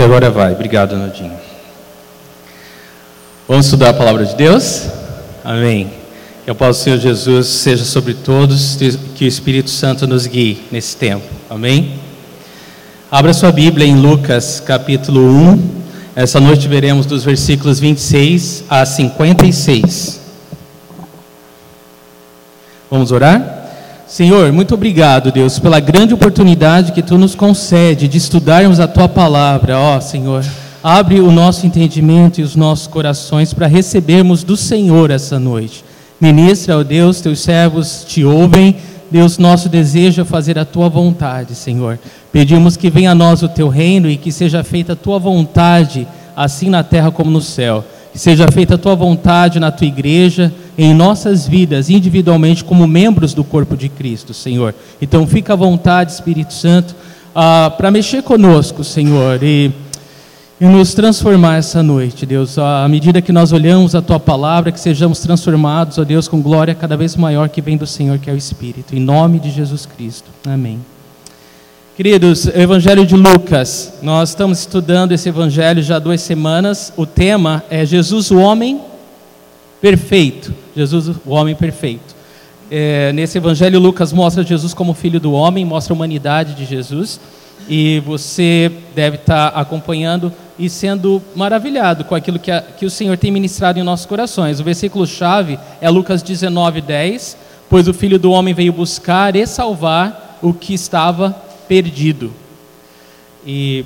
que agora vai. Obrigado, Nodinho. Vamos estudar a palavra de Deus? Amém. Que a paz do Senhor Jesus seja sobre todos, que o Espírito Santo nos guie nesse tempo. Amém. Abra sua Bíblia em Lucas capítulo 1. Essa noite veremos dos versículos 26 a 56. Vamos orar? Senhor, muito obrigado, Deus, pela grande oportunidade que tu nos concede de estudarmos a tua palavra. Ó, oh, Senhor, abre o nosso entendimento e os nossos corações para recebermos do Senhor essa noite. Ministra, ó Deus, teus servos te ouvem. Deus, nosso desejo é fazer a tua vontade, Senhor. Pedimos que venha a nós o teu reino e que seja feita a tua vontade, assim na terra como no céu. Que seja feita a tua vontade na tua igreja, em nossas vidas, individualmente, como membros do corpo de Cristo, Senhor. Então, fica à vontade, Espírito Santo, ah, para mexer conosco, Senhor, e, e nos transformar essa noite, Deus. À medida que nós olhamos a tua palavra, que sejamos transformados, ó Deus, com glória cada vez maior que vem do Senhor, que é o Espírito. Em nome de Jesus Cristo. Amém. Queridos, Evangelho de Lucas, nós estamos estudando esse Evangelho já há duas semanas. O tema é Jesus, o homem perfeito. Jesus, o homem perfeito. É, nesse Evangelho, Lucas mostra Jesus como filho do homem, mostra a humanidade de Jesus. E você deve estar acompanhando e sendo maravilhado com aquilo que, a, que o Senhor tem ministrado em nossos corações. O versículo-chave é Lucas 19, 10. Pois o filho do homem veio buscar e salvar o que estava perdido. E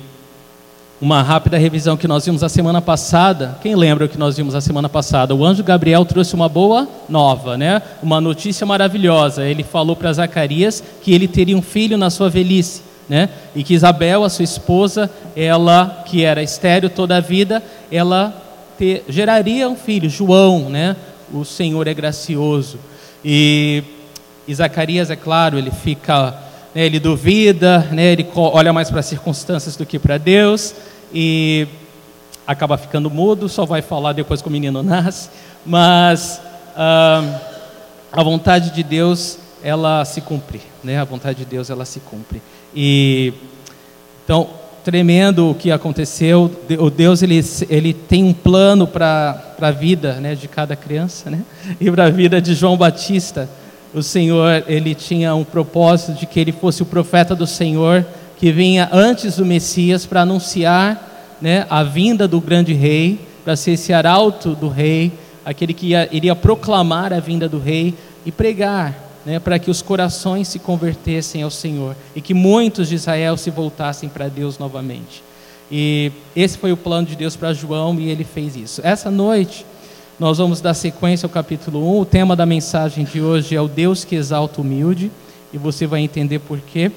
uma rápida revisão que nós vimos a semana passada. Quem lembra o que nós vimos a semana passada? O anjo Gabriel trouxe uma boa nova, né? Uma notícia maravilhosa. Ele falou para Zacarias que ele teria um filho na sua velhice, né? E que Isabel, a sua esposa, ela que era estéril toda a vida, ela ter, geraria um filho, João, né? O Senhor é gracioso. E, e Zacarias, é claro, ele fica né, ele duvida, né, ele olha mais para as circunstâncias do que para Deus e acaba ficando mudo, só vai falar depois que o menino nasce. Mas ah, a vontade de Deus ela se cumpre, né? A vontade de Deus ela se cumpre. E então tremendo o que aconteceu. O Deus ele, ele tem um plano para a vida, né, de cada criança, né? E para a vida de João Batista o Senhor ele tinha um propósito de que ele fosse o profeta do Senhor que vinha antes do Messias para anunciar né, a vinda do grande rei, para ser esse arauto do rei, aquele que ia, iria proclamar a vinda do rei e pregar né, para que os corações se convertessem ao Senhor e que muitos de Israel se voltassem para Deus novamente. E esse foi o plano de Deus para João e ele fez isso. Essa noite nós vamos dar sequência ao capítulo 1. O tema da mensagem de hoje é o Deus que exalta o humilde, e você vai entender por quê.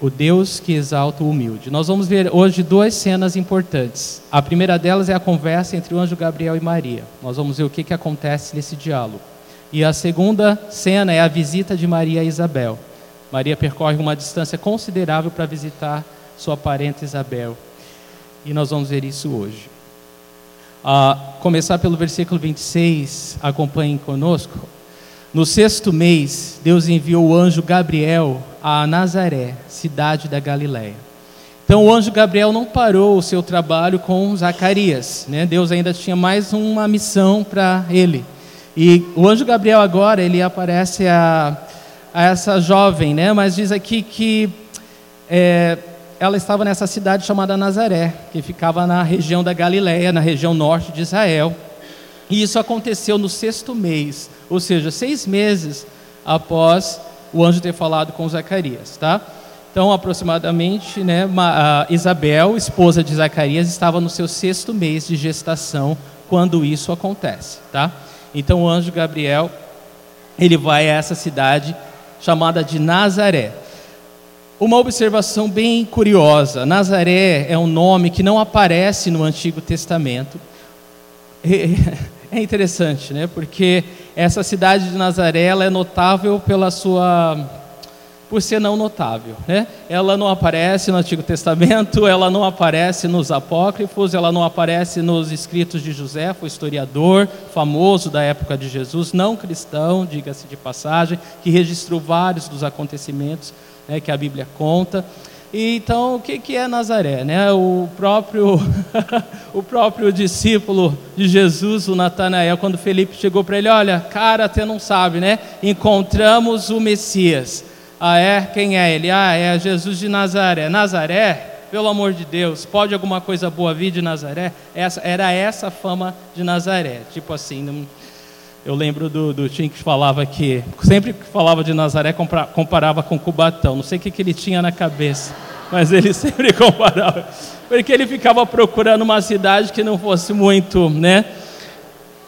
O Deus que exalta o humilde. Nós vamos ver hoje duas cenas importantes. A primeira delas é a conversa entre o anjo Gabriel e Maria. Nós vamos ver o que, que acontece nesse diálogo. E a segunda cena é a visita de Maria a Isabel. Maria percorre uma distância considerável para visitar sua parente Isabel. E nós vamos ver isso hoje. A começar pelo versículo 26, acompanhem conosco. No sexto mês, Deus enviou o anjo Gabriel a Nazaré, cidade da Galiléia. Então o anjo Gabriel não parou o seu trabalho com Zacarias, né? Deus ainda tinha mais uma missão para ele. E o anjo Gabriel agora ele aparece a, a essa jovem, né? Mas diz aqui que é, ela estava nessa cidade chamada Nazaré, que ficava na região da Galiléia, na região norte de Israel. E isso aconteceu no sexto mês, ou seja, seis meses após o anjo ter falado com Zacarias, tá? Então, aproximadamente, né, Isabel, esposa de Zacarias, estava no seu sexto mês de gestação quando isso acontece, tá? Então, o anjo Gabriel, ele vai a essa cidade chamada de Nazaré. Uma observação bem curiosa: Nazaré é um nome que não aparece no Antigo Testamento. É interessante, né? Porque essa cidade de Nazaré é notável pela sua por ser não notável, né? Ela não aparece no Antigo Testamento, ela não aparece nos apócrifos, ela não aparece nos escritos de José, foi historiador famoso da época de Jesus, não cristão, diga-se de passagem, que registrou vários dos acontecimentos né, que a Bíblia conta. E, então, o que, que é Nazaré? Né? O, próprio, o próprio discípulo de Jesus, o Natanael, quando Felipe chegou para ele, olha, cara, até não sabe, né? Encontramos o Messias. Ah, é? Quem é ele? Ah, é Jesus de Nazaré. Nazaré? Pelo amor de Deus, pode alguma coisa boa vir de Nazaré? Essa, era essa a fama de Nazaré. Tipo assim, não, eu lembro do, do Tim que falava que, sempre que falava de Nazaré, comparava com Cubatão. Não sei o que, que ele tinha na cabeça, mas ele sempre comparava. Porque ele ficava procurando uma cidade que não fosse muito, né?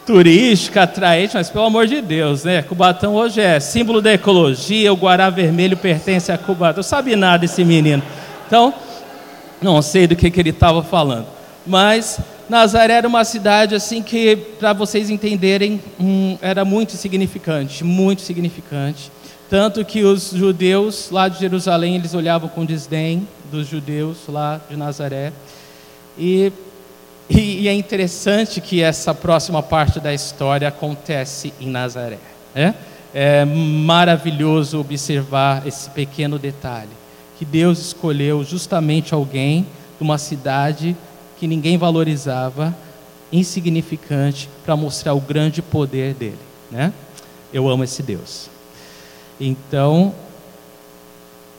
turística, atraente, mas pelo amor de Deus, né? Cubatão hoje é símbolo da ecologia, o Guará Vermelho pertence a Cubatão. Sabe nada esse menino. Então, não sei do que, que ele estava falando. Mas Nazaré era uma cidade assim que, para vocês entenderem, hum, era muito significante, muito significante. Tanto que os judeus lá de Jerusalém, eles olhavam com desdém dos judeus lá de Nazaré. E, e, e é interessante que essa próxima parte da história acontece em Nazaré. Né? É maravilhoso observar esse pequeno detalhe. Que Deus escolheu justamente alguém de uma cidade que ninguém valorizava, insignificante, para mostrar o grande poder dele. Né? Eu amo esse Deus. Então,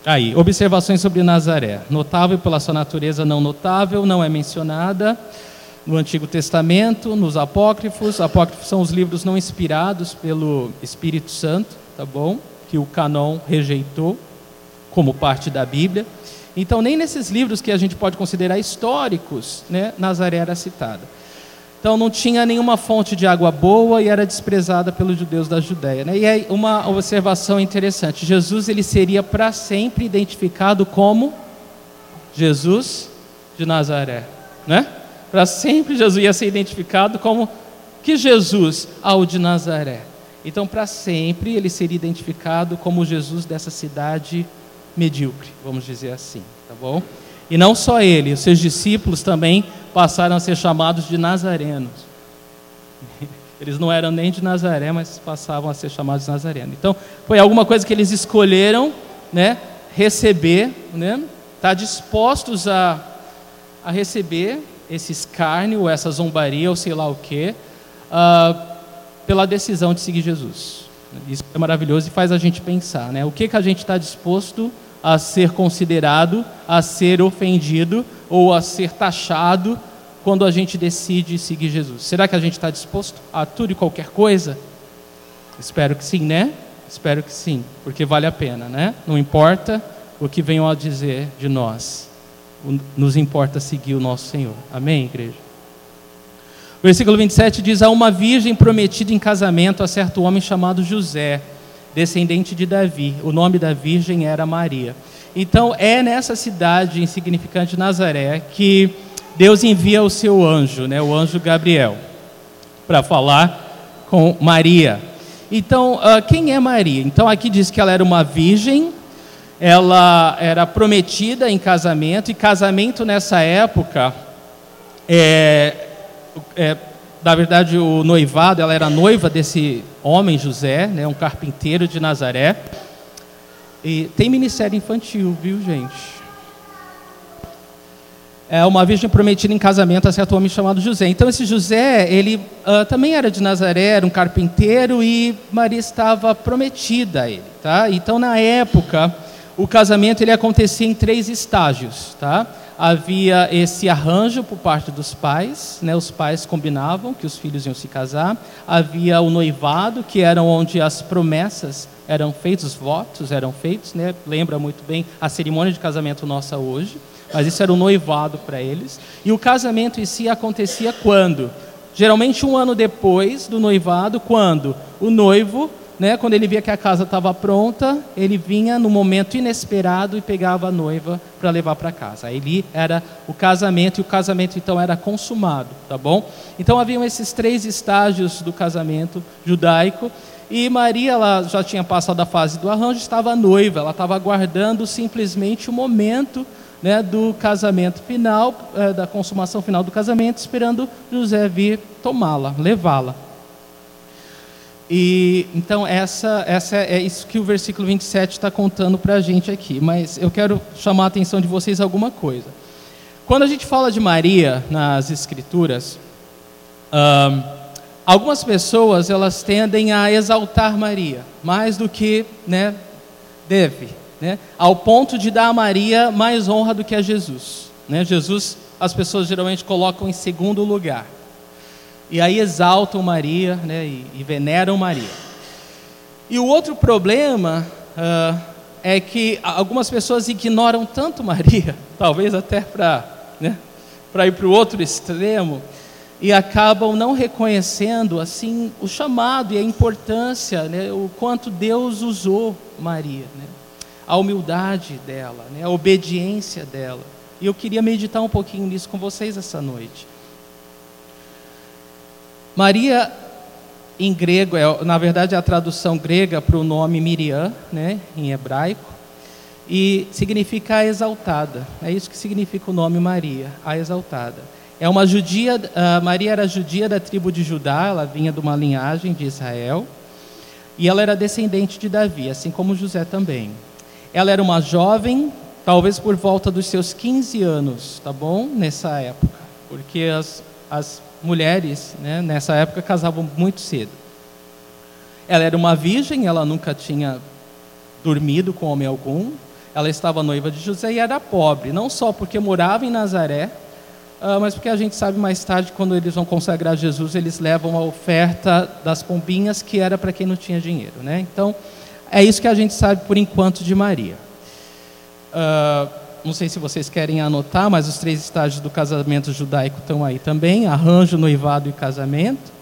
aí, observações sobre Nazaré. Notável pela sua natureza não notável, não é mencionada no Antigo Testamento, nos apócrifos. Apócrifos são os livros não inspirados pelo Espírito Santo, tá bom? Que o canon rejeitou como parte da Bíblia. Então, nem nesses livros que a gente pode considerar históricos, né, Nazaré era citada. Então, não tinha nenhuma fonte de água boa e era desprezada pelos judeus da Judéia. Né? E aí, uma observação interessante: Jesus ele seria para sempre identificado como Jesus de Nazaré. Né? Para sempre, Jesus ia ser identificado como que Jesus? Ao de Nazaré. Então, para sempre, ele seria identificado como Jesus dessa cidade medíocre, vamos dizer assim, tá bom? E não só ele, os seus discípulos também passaram a ser chamados de nazarenos. Eles não eram nem de Nazaré, mas passavam a ser chamados de nazarenos. Então, foi alguma coisa que eles escolheram, né, receber, né, tá dispostos a, a receber esse escárnio, essa zombaria, ou sei lá o quê, uh, pela decisão de seguir Jesus. Isso é maravilhoso e faz a gente pensar, né? O que, que a gente está disposto a ser considerado, a ser ofendido ou a ser taxado quando a gente decide seguir Jesus? Será que a gente está disposto a tudo e qualquer coisa? Espero que sim, né? Espero que sim, porque vale a pena, né? Não importa o que venham a dizer de nós, nos importa seguir o nosso Senhor. Amém, igreja? Versículo 27 diz: Há uma virgem prometida em casamento a certo homem chamado José descendente de Davi. O nome da virgem era Maria. Então é nessa cidade insignificante Nazaré que Deus envia o seu anjo, né, o anjo Gabriel, para falar com Maria. Então, uh, quem é Maria? Então aqui diz que ela era uma virgem, ela era prometida em casamento, e casamento nessa época é, é na verdade, o noivado, ela era noiva desse homem, José, né, um carpinteiro de Nazaré. E tem ministério infantil, viu, gente? É uma virgem prometida em casamento a certo homem chamado José. Então, esse José, ele uh, também era de Nazaré, era um carpinteiro e Maria estava prometida a ele, tá? Então, na época, o casamento ele acontecia em três estágios, tá? Havia esse arranjo por parte dos pais, né? os pais combinavam que os filhos iam se casar, havia o noivado, que era onde as promessas eram feitas, os votos eram feitos, né? lembra muito bem a cerimônia de casamento nossa hoje, mas isso era o noivado para eles, e o casamento em si acontecia quando? Geralmente um ano depois do noivado, quando o noivo né, quando ele via que a casa estava pronta, ele vinha no momento inesperado e pegava a noiva para levar para casa. Aí era o casamento e o casamento então era consumado, tá bom? Então haviam esses três estágios do casamento judaico e Maria ela já tinha passado a fase do arranjo, estava noiva, ela estava aguardando simplesmente o momento né, do casamento final, é, da consumação final do casamento, esperando José vir tomá-la, levá-la. E então essa, essa é isso que o versículo 27 está contando para a gente aqui. Mas eu quero chamar a atenção de vocês alguma coisa. Quando a gente fala de Maria nas Escrituras, um, algumas pessoas elas tendem a exaltar Maria mais do que né, deve, né, ao ponto de dar a Maria mais honra do que a Jesus. Né? Jesus as pessoas geralmente colocam em segundo lugar. E aí exaltam Maria né, e, e veneram Maria. E o outro problema uh, é que algumas pessoas ignoram tanto Maria, talvez até para né, ir para o outro extremo, e acabam não reconhecendo assim o chamado e a importância, né, o quanto Deus usou Maria, né, a humildade dela, né, a obediência dela. E eu queria meditar um pouquinho nisso com vocês essa noite. Maria, em grego, é, na verdade é a tradução grega para o nome Miriam, né, em hebraico, e significa a exaltada. É isso que significa o nome Maria, a exaltada. É uma judia, uh, Maria era judia da tribo de Judá, ela vinha de uma linhagem de Israel, e ela era descendente de Davi, assim como José também. Ela era uma jovem talvez por volta dos seus 15 anos, tá bom? Nessa época, porque as, as mulheres, né, nessa época, casavam muito cedo. Ela era uma virgem, ela nunca tinha dormido com homem algum, ela estava noiva de José e era pobre, não só porque morava em Nazaré, uh, mas porque a gente sabe mais tarde, quando eles vão consagrar Jesus, eles levam a oferta das pombinhas, que era para quem não tinha dinheiro. Né? Então, é isso que a gente sabe por enquanto de Maria. Uh, não sei se vocês querem anotar, mas os três estágios do casamento judaico estão aí também: arranjo, noivado e casamento.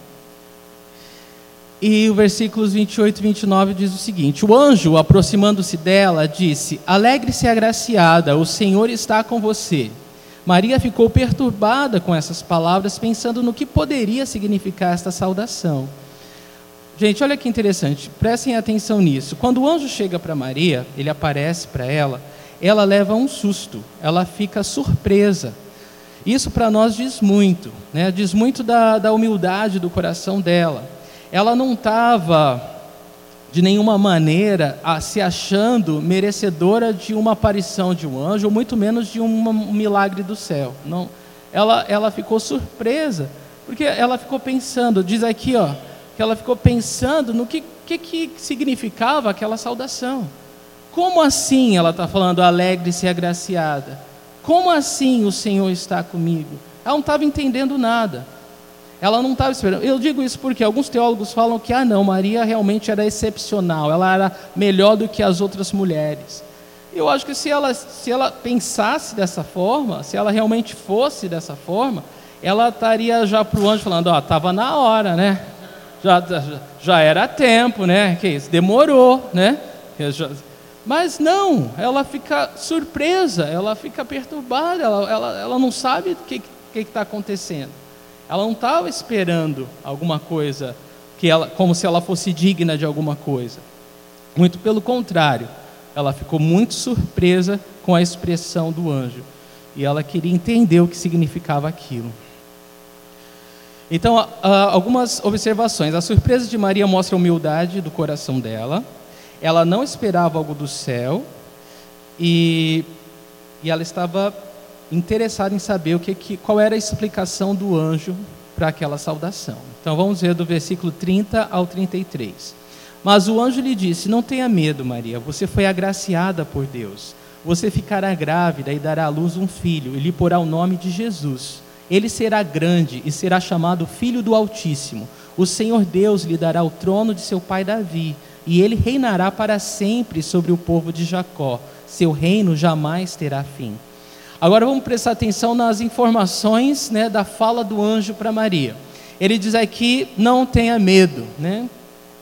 E o versículos 28 e 29 diz o seguinte: O anjo, aproximando-se dela, disse: Alegre-se, agraciada, o Senhor está com você. Maria ficou perturbada com essas palavras, pensando no que poderia significar esta saudação. Gente, olha que interessante, prestem atenção nisso. Quando o anjo chega para Maria, ele aparece para ela ela leva um susto, ela fica surpresa. Isso para nós diz muito, né? diz muito da, da humildade do coração dela. Ela não estava, de nenhuma maneira, a, se achando merecedora de uma aparição de um anjo, ou muito menos de um, milagre do céu. Não, ela, ela ficou surpresa, porque ela ficou pensando, diz aqui, ó, que ela ficou pensando no que, que, que significava aquela saudação. Como assim ela está falando alegre-se e agraciada? Como assim o Senhor está comigo? Ela não estava entendendo nada. Ela não estava esperando. Eu digo isso porque alguns teólogos falam que, ah, não, Maria realmente era excepcional, ela era melhor do que as outras mulheres. Eu acho que se ela, se ela pensasse dessa forma, se ela realmente fosse dessa forma, ela estaria já para o anjo falando: Ó, oh, estava na hora, né? Já, já, já era tempo, né? Que isso? Demorou, né? Já, mas não, ela fica surpresa, ela fica perturbada, ela, ela, ela não sabe o que está acontecendo. Ela não estava esperando alguma coisa, que ela, como se ela fosse digna de alguma coisa. Muito pelo contrário, ela ficou muito surpresa com a expressão do anjo. E ela queria entender o que significava aquilo. Então, algumas observações. A surpresa de Maria mostra a humildade do coração dela ela não esperava algo do céu e, e ela estava interessada em saber o que, que, qual era a explicação do anjo para aquela saudação. Então vamos ver do versículo 30 ao 33. Mas o anjo lhe disse: Não tenha medo, Maria, você foi agraciada por Deus. Você ficará grávida e dará à luz um filho, e lhe porá o nome de Jesus. Ele será grande e será chamado Filho do Altíssimo. O Senhor Deus lhe dará o trono de seu pai Davi e ele reinará para sempre sobre o povo de Jacó. Seu reino jamais terá fim. Agora vamos prestar atenção nas informações né, da fala do anjo para Maria. Ele diz aqui: não tenha medo, né?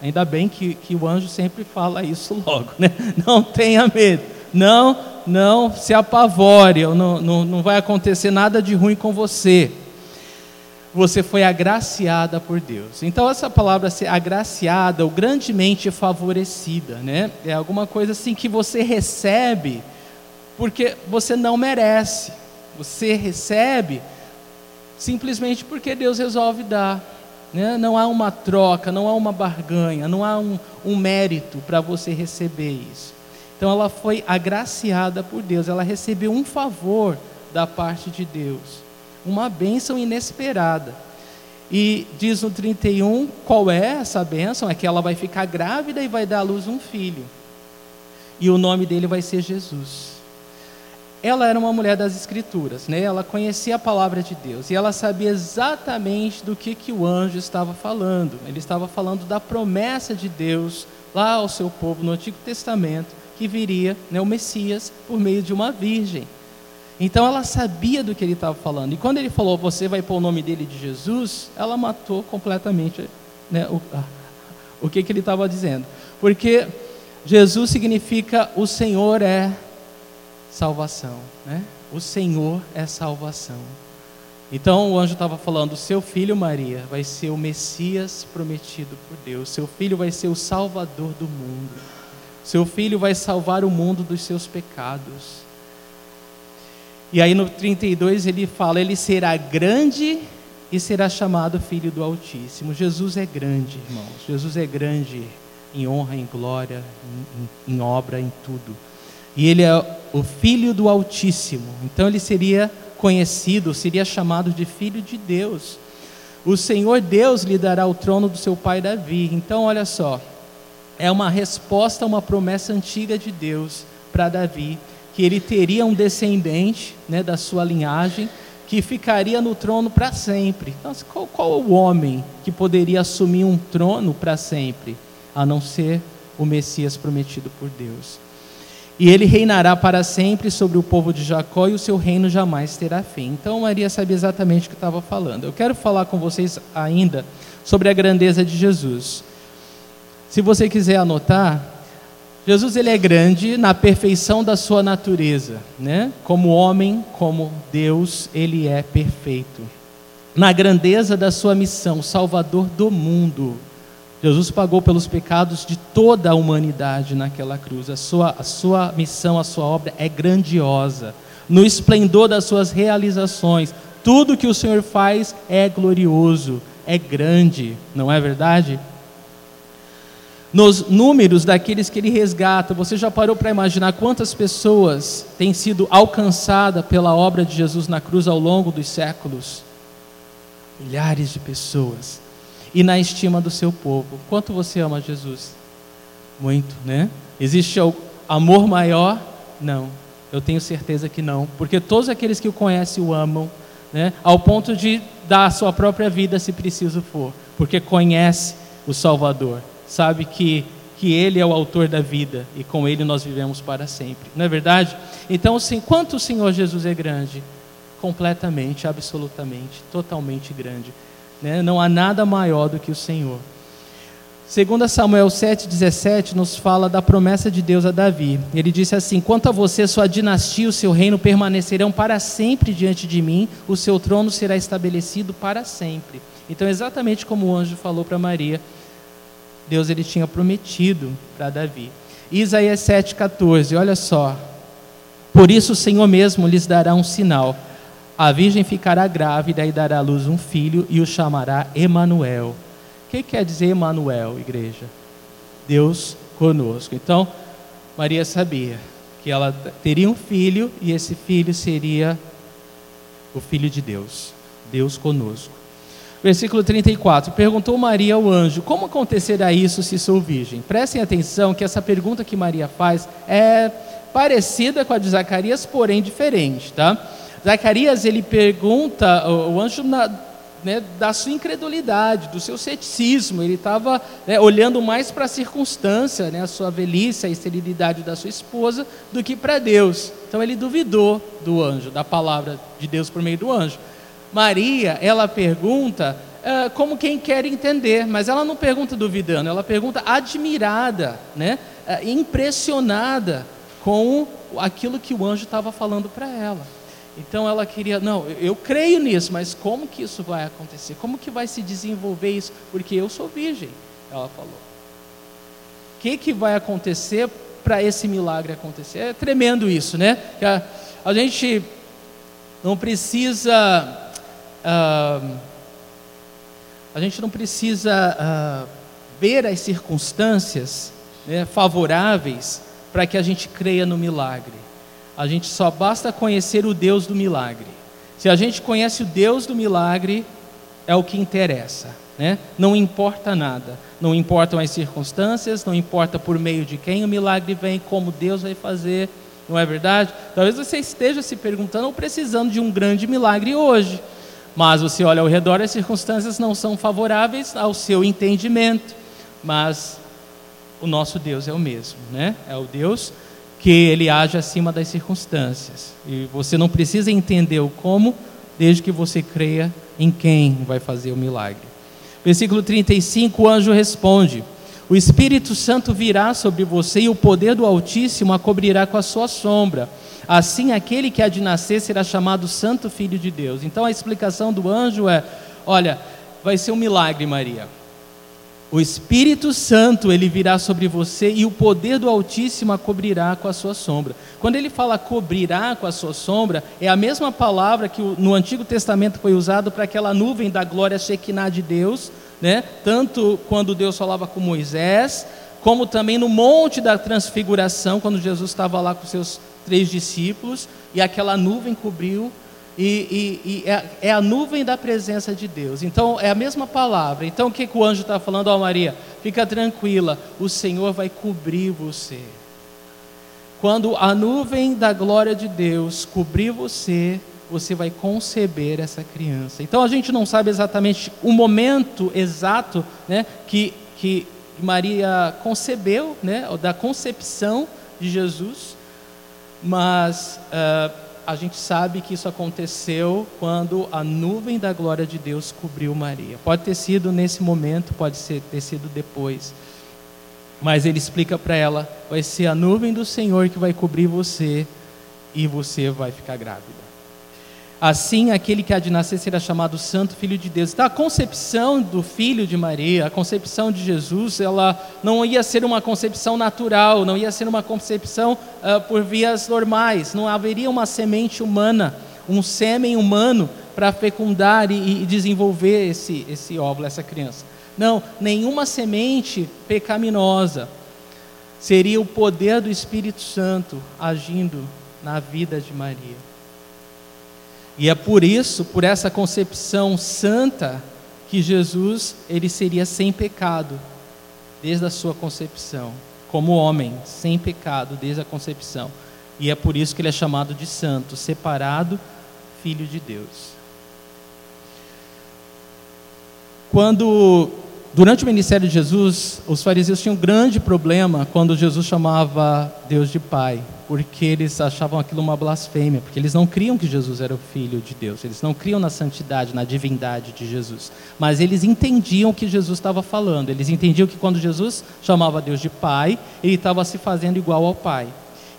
Ainda bem que, que o anjo sempre fala isso logo, né? Não tenha medo, não, não se apavore, não, não, não vai acontecer nada de ruim com você você foi agraciada por Deus. Então essa palavra ser agraciada ou grandemente favorecida, né? É alguma coisa assim que você recebe porque você não merece. Você recebe simplesmente porque Deus resolve dar. né? não há uma troca, não há uma barganha, não há um, um mérito para você receber isso. Então ela foi agraciada por Deus, ela recebeu um favor da parte de Deus, uma bênção inesperada. E diz no 31 qual é essa bênção: é que ela vai ficar grávida e vai dar à luz um filho. E o nome dele vai ser Jesus. Ela era uma mulher das Escrituras, né? ela conhecia a palavra de Deus e ela sabia exatamente do que, que o anjo estava falando. Ele estava falando da promessa de Deus lá ao seu povo no Antigo Testamento, que viria né, o Messias por meio de uma virgem. Então ela sabia do que ele estava falando. E quando ele falou, você vai pôr o nome dele de Jesus, ela matou completamente né, o, o que, que ele estava dizendo. Porque Jesus significa o Senhor é salvação. Né? O Senhor é salvação. Então o anjo estava falando: seu filho Maria vai ser o Messias prometido por Deus. Seu filho vai ser o Salvador do mundo. Seu filho vai salvar o mundo dos seus pecados. E aí no 32 ele fala: Ele será grande e será chamado Filho do Altíssimo. Jesus é grande, irmãos. Jesus é grande em honra, em glória, em, em obra, em tudo. E ele é o Filho do Altíssimo. Então ele seria conhecido, seria chamado de Filho de Deus. O Senhor Deus lhe dará o trono do seu pai Davi. Então, olha só, é uma resposta a uma promessa antiga de Deus para Davi que ele teria um descendente né, da sua linhagem que ficaria no trono para sempre. Então, qual, qual o homem que poderia assumir um trono para sempre, a não ser o Messias prometido por Deus? E ele reinará para sempre sobre o povo de Jacó e o seu reino jamais terá fim. Então Maria sabia exatamente o que estava falando. Eu quero falar com vocês ainda sobre a grandeza de Jesus. Se você quiser anotar, Jesus ele é grande na perfeição da sua natureza, né? Como homem, como Deus, ele é perfeito. Na grandeza da sua missão, Salvador do mundo. Jesus pagou pelos pecados de toda a humanidade naquela cruz. A sua, a sua missão, a sua obra é grandiosa. No esplendor das suas realizações, tudo que o Senhor faz é glorioso, é grande, não é verdade? Nos números daqueles que ele resgata. Você já parou para imaginar quantas pessoas têm sido alcançadas pela obra de Jesus na cruz ao longo dos séculos? Milhares de pessoas. E na estima do seu povo. Quanto você ama Jesus? Muito, né? Existe amor maior? Não. Eu tenho certeza que não, porque todos aqueles que o conhecem o amam, né? Ao ponto de dar a sua própria vida se preciso for, porque conhece o Salvador sabe que, que Ele é o autor da vida e com Ele nós vivemos para sempre. Não é verdade? Então, assim, quanto o Senhor Jesus é grande? Completamente, absolutamente, totalmente grande. Né? Não há nada maior do que o Senhor. Segundo Samuel 7,17 nos fala da promessa de Deus a Davi. Ele disse assim: Quanto a você, sua dinastia e o seu reino permanecerão para sempre diante de mim, o seu trono será estabelecido para sempre. Então, exatamente como o anjo falou para Maria, Deus ele tinha prometido para Davi. Isaías 7,14, olha só. Por isso o Senhor mesmo lhes dará um sinal. A virgem ficará grávida e dará à luz um filho e o chamará Emanuel. O que quer dizer Emanuel, igreja? Deus conosco. Então, Maria sabia que ela teria um filho e esse filho seria o filho de Deus, Deus conosco. Versículo 34. Perguntou Maria ao anjo: Como acontecerá isso se sou virgem? Prestem atenção que essa pergunta que Maria faz é parecida com a de Zacarias, porém diferente, tá? Zacarias ele pergunta, o anjo na, né, da sua incredulidade, do seu ceticismo, ele estava né, olhando mais para a circunstância, né, a sua velhice, a esterilidade da sua esposa, do que para Deus. Então ele duvidou do anjo, da palavra de Deus por meio do anjo. Maria, ela pergunta uh, como quem quer entender, mas ela não pergunta duvidando, ela pergunta admirada, né? Uh, impressionada com aquilo que o anjo estava falando para ela. Então ela queria, não, eu creio nisso, mas como que isso vai acontecer? Como que vai se desenvolver isso? Porque eu sou virgem, ela falou. O que, que vai acontecer para esse milagre acontecer? É tremendo isso, né? A, a gente não precisa a gente não precisa uh, ver as circunstâncias né, favoráveis para que a gente creia no milagre. A gente só basta conhecer o Deus do milagre. Se a gente conhece o Deus do milagre, é o que interessa. Né? Não importa nada. Não importam as circunstâncias, não importa por meio de quem o milagre vem, como Deus vai fazer. Não é verdade? Talvez você esteja se perguntando ou precisando de um grande milagre hoje. Mas você olha ao redor, as circunstâncias não são favoráveis ao seu entendimento. Mas o nosso Deus é o mesmo, né? É o Deus que ele age acima das circunstâncias. E você não precisa entender o como, desde que você creia em quem vai fazer o milagre. Versículo 35, o anjo responde: O Espírito Santo virá sobre você e o poder do Altíssimo a cobrirá com a sua sombra. Assim, aquele que há de nascer será chamado Santo Filho de Deus. Então, a explicação do anjo é: olha, vai ser um milagre, Maria. O Espírito Santo, ele virá sobre você e o poder do Altíssimo a cobrirá com a sua sombra. Quando ele fala cobrirá com a sua sombra, é a mesma palavra que no Antigo Testamento foi usado para aquela nuvem da glória Shekinah de Deus, né? Tanto quando Deus falava com Moisés, como também no monte da transfiguração, quando Jesus estava lá com seus três discípulos, e aquela nuvem cobriu e, e, e é, é, a nuvem da presença de Deus. Então é a mesma palavra. Então o que, que o anjo está falando? Ó oh, Maria, fica tranquila, o Senhor vai cobrir você. Quando a nuvem da glória de Deus cobrir você, você vai conceber essa criança. Então a gente não sabe exatamente o momento exato né, que, que Maria concebeu, né, da concepção de Jesus, mas. Uh, a gente sabe que isso aconteceu quando a nuvem da glória de Deus cobriu Maria. Pode ter sido nesse momento, pode ter sido depois. Mas ele explica para ela: vai ser a nuvem do Senhor que vai cobrir você e você vai ficar grávida. Assim, aquele que há de nascer será chamado Santo Filho de Deus. Então, a concepção do filho de Maria, a concepção de Jesus, ela não ia ser uma concepção natural, não ia ser uma concepção uh, por vias normais. Não haveria uma semente humana, um sêmen humano para fecundar e, e desenvolver esse, esse óvulo, essa criança. Não, nenhuma semente pecaminosa. Seria o poder do Espírito Santo agindo na vida de Maria. E é por isso, por essa concepção santa, que Jesus ele seria sem pecado desde a sua concepção, como homem, sem pecado desde a concepção. E é por isso que ele é chamado de santo, separado, filho de Deus. Quando durante o ministério de Jesus, os fariseus tinham um grande problema quando Jesus chamava Deus de Pai porque eles achavam aquilo uma blasfêmia, porque eles não criam que Jesus era o Filho de Deus, eles não criam na santidade, na divindade de Jesus, mas eles entendiam o que Jesus estava falando, eles entendiam que quando Jesus chamava Deus de Pai, ele estava se fazendo igual ao Pai.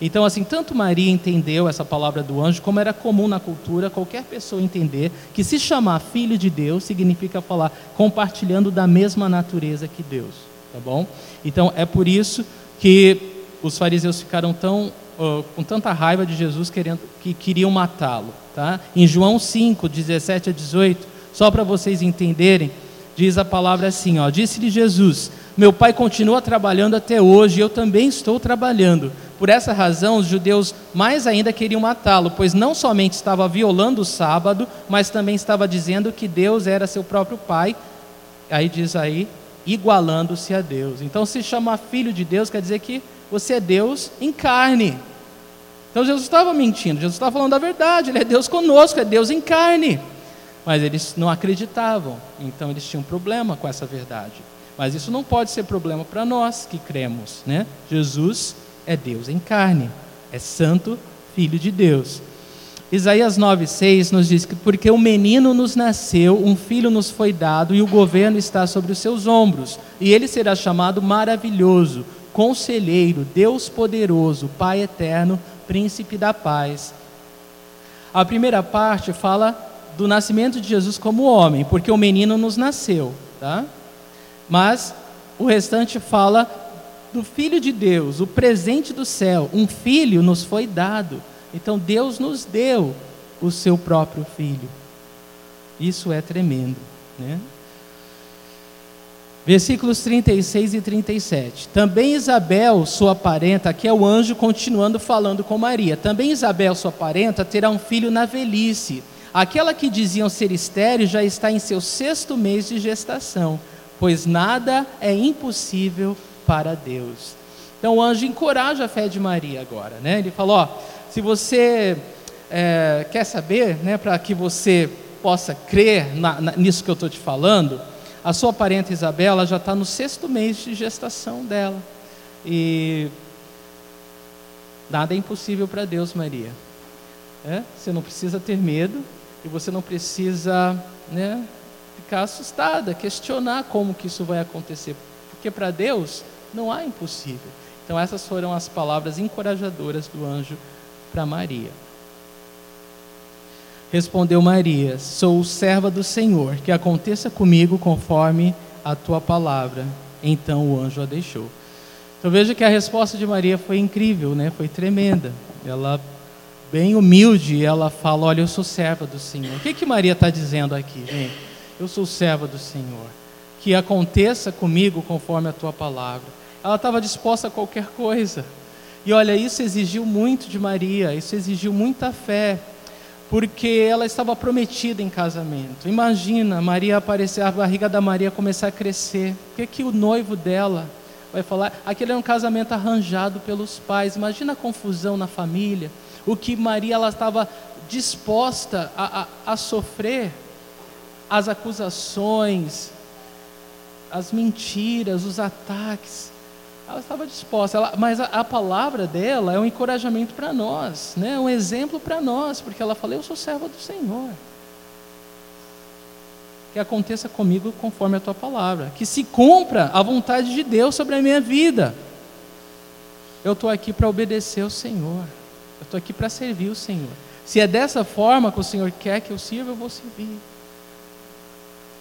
Então, assim, tanto Maria entendeu essa palavra do anjo, como era comum na cultura qualquer pessoa entender que se chamar filho de Deus significa falar compartilhando da mesma natureza que Deus, tá bom? Então, é por isso que os fariseus ficaram tão com tanta raiva de Jesus querendo, que queriam matá-lo. Tá? Em João 5, 17 a 18, só para vocês entenderem, diz a palavra assim: ó, Disse-lhe Jesus: Meu pai continua trabalhando até hoje, eu também estou trabalhando. Por essa razão, os judeus mais ainda queriam matá-lo, pois não somente estava violando o sábado, mas também estava dizendo que Deus era seu próprio pai. Aí diz aí, igualando-se a Deus. Então, se chamar filho de Deus quer dizer que você é Deus em carne. Então Jesus estava mentindo, Jesus estava falando a verdade, Ele é Deus conosco, é Deus em carne. Mas eles não acreditavam, então eles tinham problema com essa verdade. Mas isso não pode ser problema para nós que cremos, né? Jesus é Deus em carne, é Santo Filho de Deus. Isaías 9,6 nos diz que porque um menino nos nasceu, um filho nos foi dado e o governo está sobre os seus ombros, e ele será chamado maravilhoso, conselheiro, Deus poderoso, Pai eterno, príncipe da paz. A primeira parte fala do nascimento de Jesus como homem, porque o menino nos nasceu, tá? Mas o restante fala do filho de Deus, o presente do céu, um filho nos foi dado. Então Deus nos deu o seu próprio filho. Isso é tremendo, né? Versículos 36 e 37. Também Isabel, sua parenta, aqui é o anjo continuando falando com Maria. Também Isabel, sua parenta, terá um filho na velhice. Aquela que diziam ser estéril já está em seu sexto mês de gestação, pois nada é impossível para Deus. Então o anjo encoraja a fé de Maria agora, né? Ele falou: se você é, quer saber, né, para que você possa crer na, na, nisso que eu estou te falando, a sua parente Isabela já está no sexto mês de gestação dela. E nada é impossível para Deus, Maria. É? Você não precisa ter medo e você não precisa né, ficar assustada, questionar como que isso vai acontecer, porque para Deus não há impossível. Então essas foram as palavras encorajadoras do anjo para Maria. Respondeu Maria: Sou serva do Senhor, que aconteça comigo conforme a tua palavra. Então o anjo a deixou. Então veja que a resposta de Maria foi incrível, né? Foi tremenda. Ela bem humilde, ela fala: Olha, eu sou serva do Senhor. O que que Maria está dizendo aqui, gente? Eu sou serva do Senhor. Que aconteça comigo conforme a tua palavra. Ela estava disposta a qualquer coisa. E olha, isso exigiu muito de Maria, isso exigiu muita fé porque ela estava prometida em casamento. Imagina Maria aparecer, a barriga da Maria começar a crescer. O que, que o noivo dela vai falar? Aquele é um casamento arranjado pelos pais. Imagina a confusão na família. O que Maria ela estava disposta a, a, a sofrer, as acusações, as mentiras, os ataques ela estava disposta, ela, mas a, a, palavra dela é um encorajamento para nós, né? um exemplo para nós, porque ela fala: Eu sou serva do Senhor. Que aconteça comigo conforme a tua palavra, que se cumpra a vontade de Deus sobre a minha vida. Eu estou aqui para obedecer ao Senhor, eu estou aqui para servir o Senhor. Se é dessa forma que o Senhor quer que eu sirva, eu vou servir.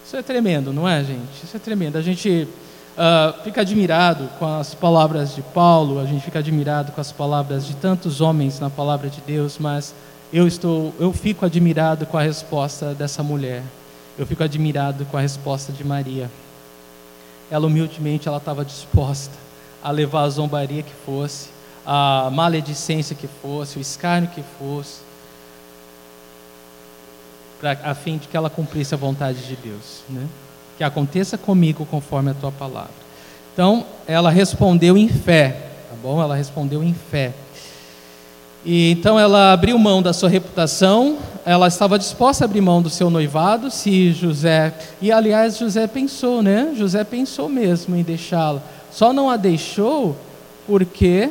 Isso é tremendo, não é, gente? Isso é tremendo. A gente uh, fica admirado com as palavras de Paulo, a gente fica admirado com as palavras de tantos homens na palavra de Deus, mas eu estou, eu fico admirado com a resposta dessa mulher. Eu fico admirado com a resposta de Maria. Ela humildemente ela estava disposta a levar a zombaria que fosse, a maledicência que fosse, o escárnio que fosse, pra, a fim de que ela cumprisse a vontade de Deus, né? Que aconteça comigo conforme a tua palavra. Então, ela respondeu em fé, tá bom? Ela respondeu em fé. E então ela abriu mão da sua reputação, ela estava disposta a abrir mão do seu noivado, se José. E aliás, José pensou, né? José pensou mesmo em deixá-la. Só não a deixou porque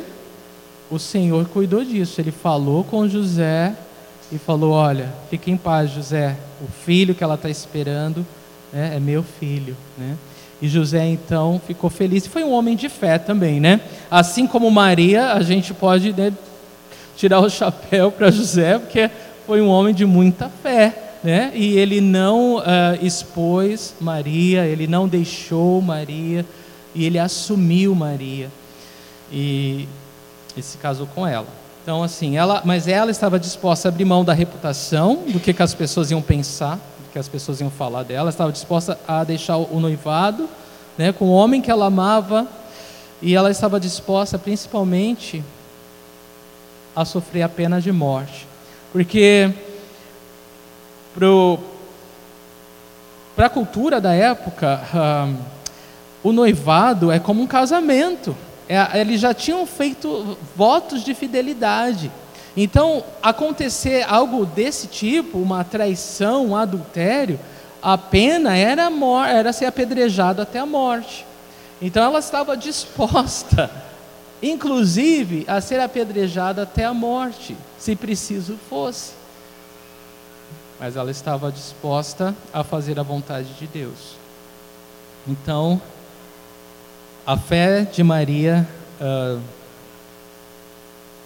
o Senhor cuidou disso. Ele falou com José e falou: Olha, fique em paz, José. O filho que ela está esperando né? é meu filho. Né? E José então ficou feliz e foi um homem de fé também, né? Assim como Maria, a gente pode né, tirar o chapéu para José, porque foi um homem de muita fé, né? E ele não uh, expôs Maria, ele não deixou Maria, e ele assumiu Maria e, e se casou com ela. Então assim, ela, mas ela estava disposta a abrir mão da reputação, do que, que as pessoas iam pensar, que as pessoas iam falar dela, ela estava disposta a deixar o noivado né, com o homem que ela amava, e ela estava disposta principalmente a sofrer a pena de morte. Porque para a cultura da época, o noivado é como um casamento. É, eles já tinham feito votos de fidelidade. Então, acontecer algo desse tipo, uma traição, um adultério, a pena era, era ser apedrejado até a morte. Então, ela estava disposta, inclusive, a ser apedrejada até a morte, se preciso fosse. Mas ela estava disposta a fazer a vontade de Deus. Então, a fé de Maria uh,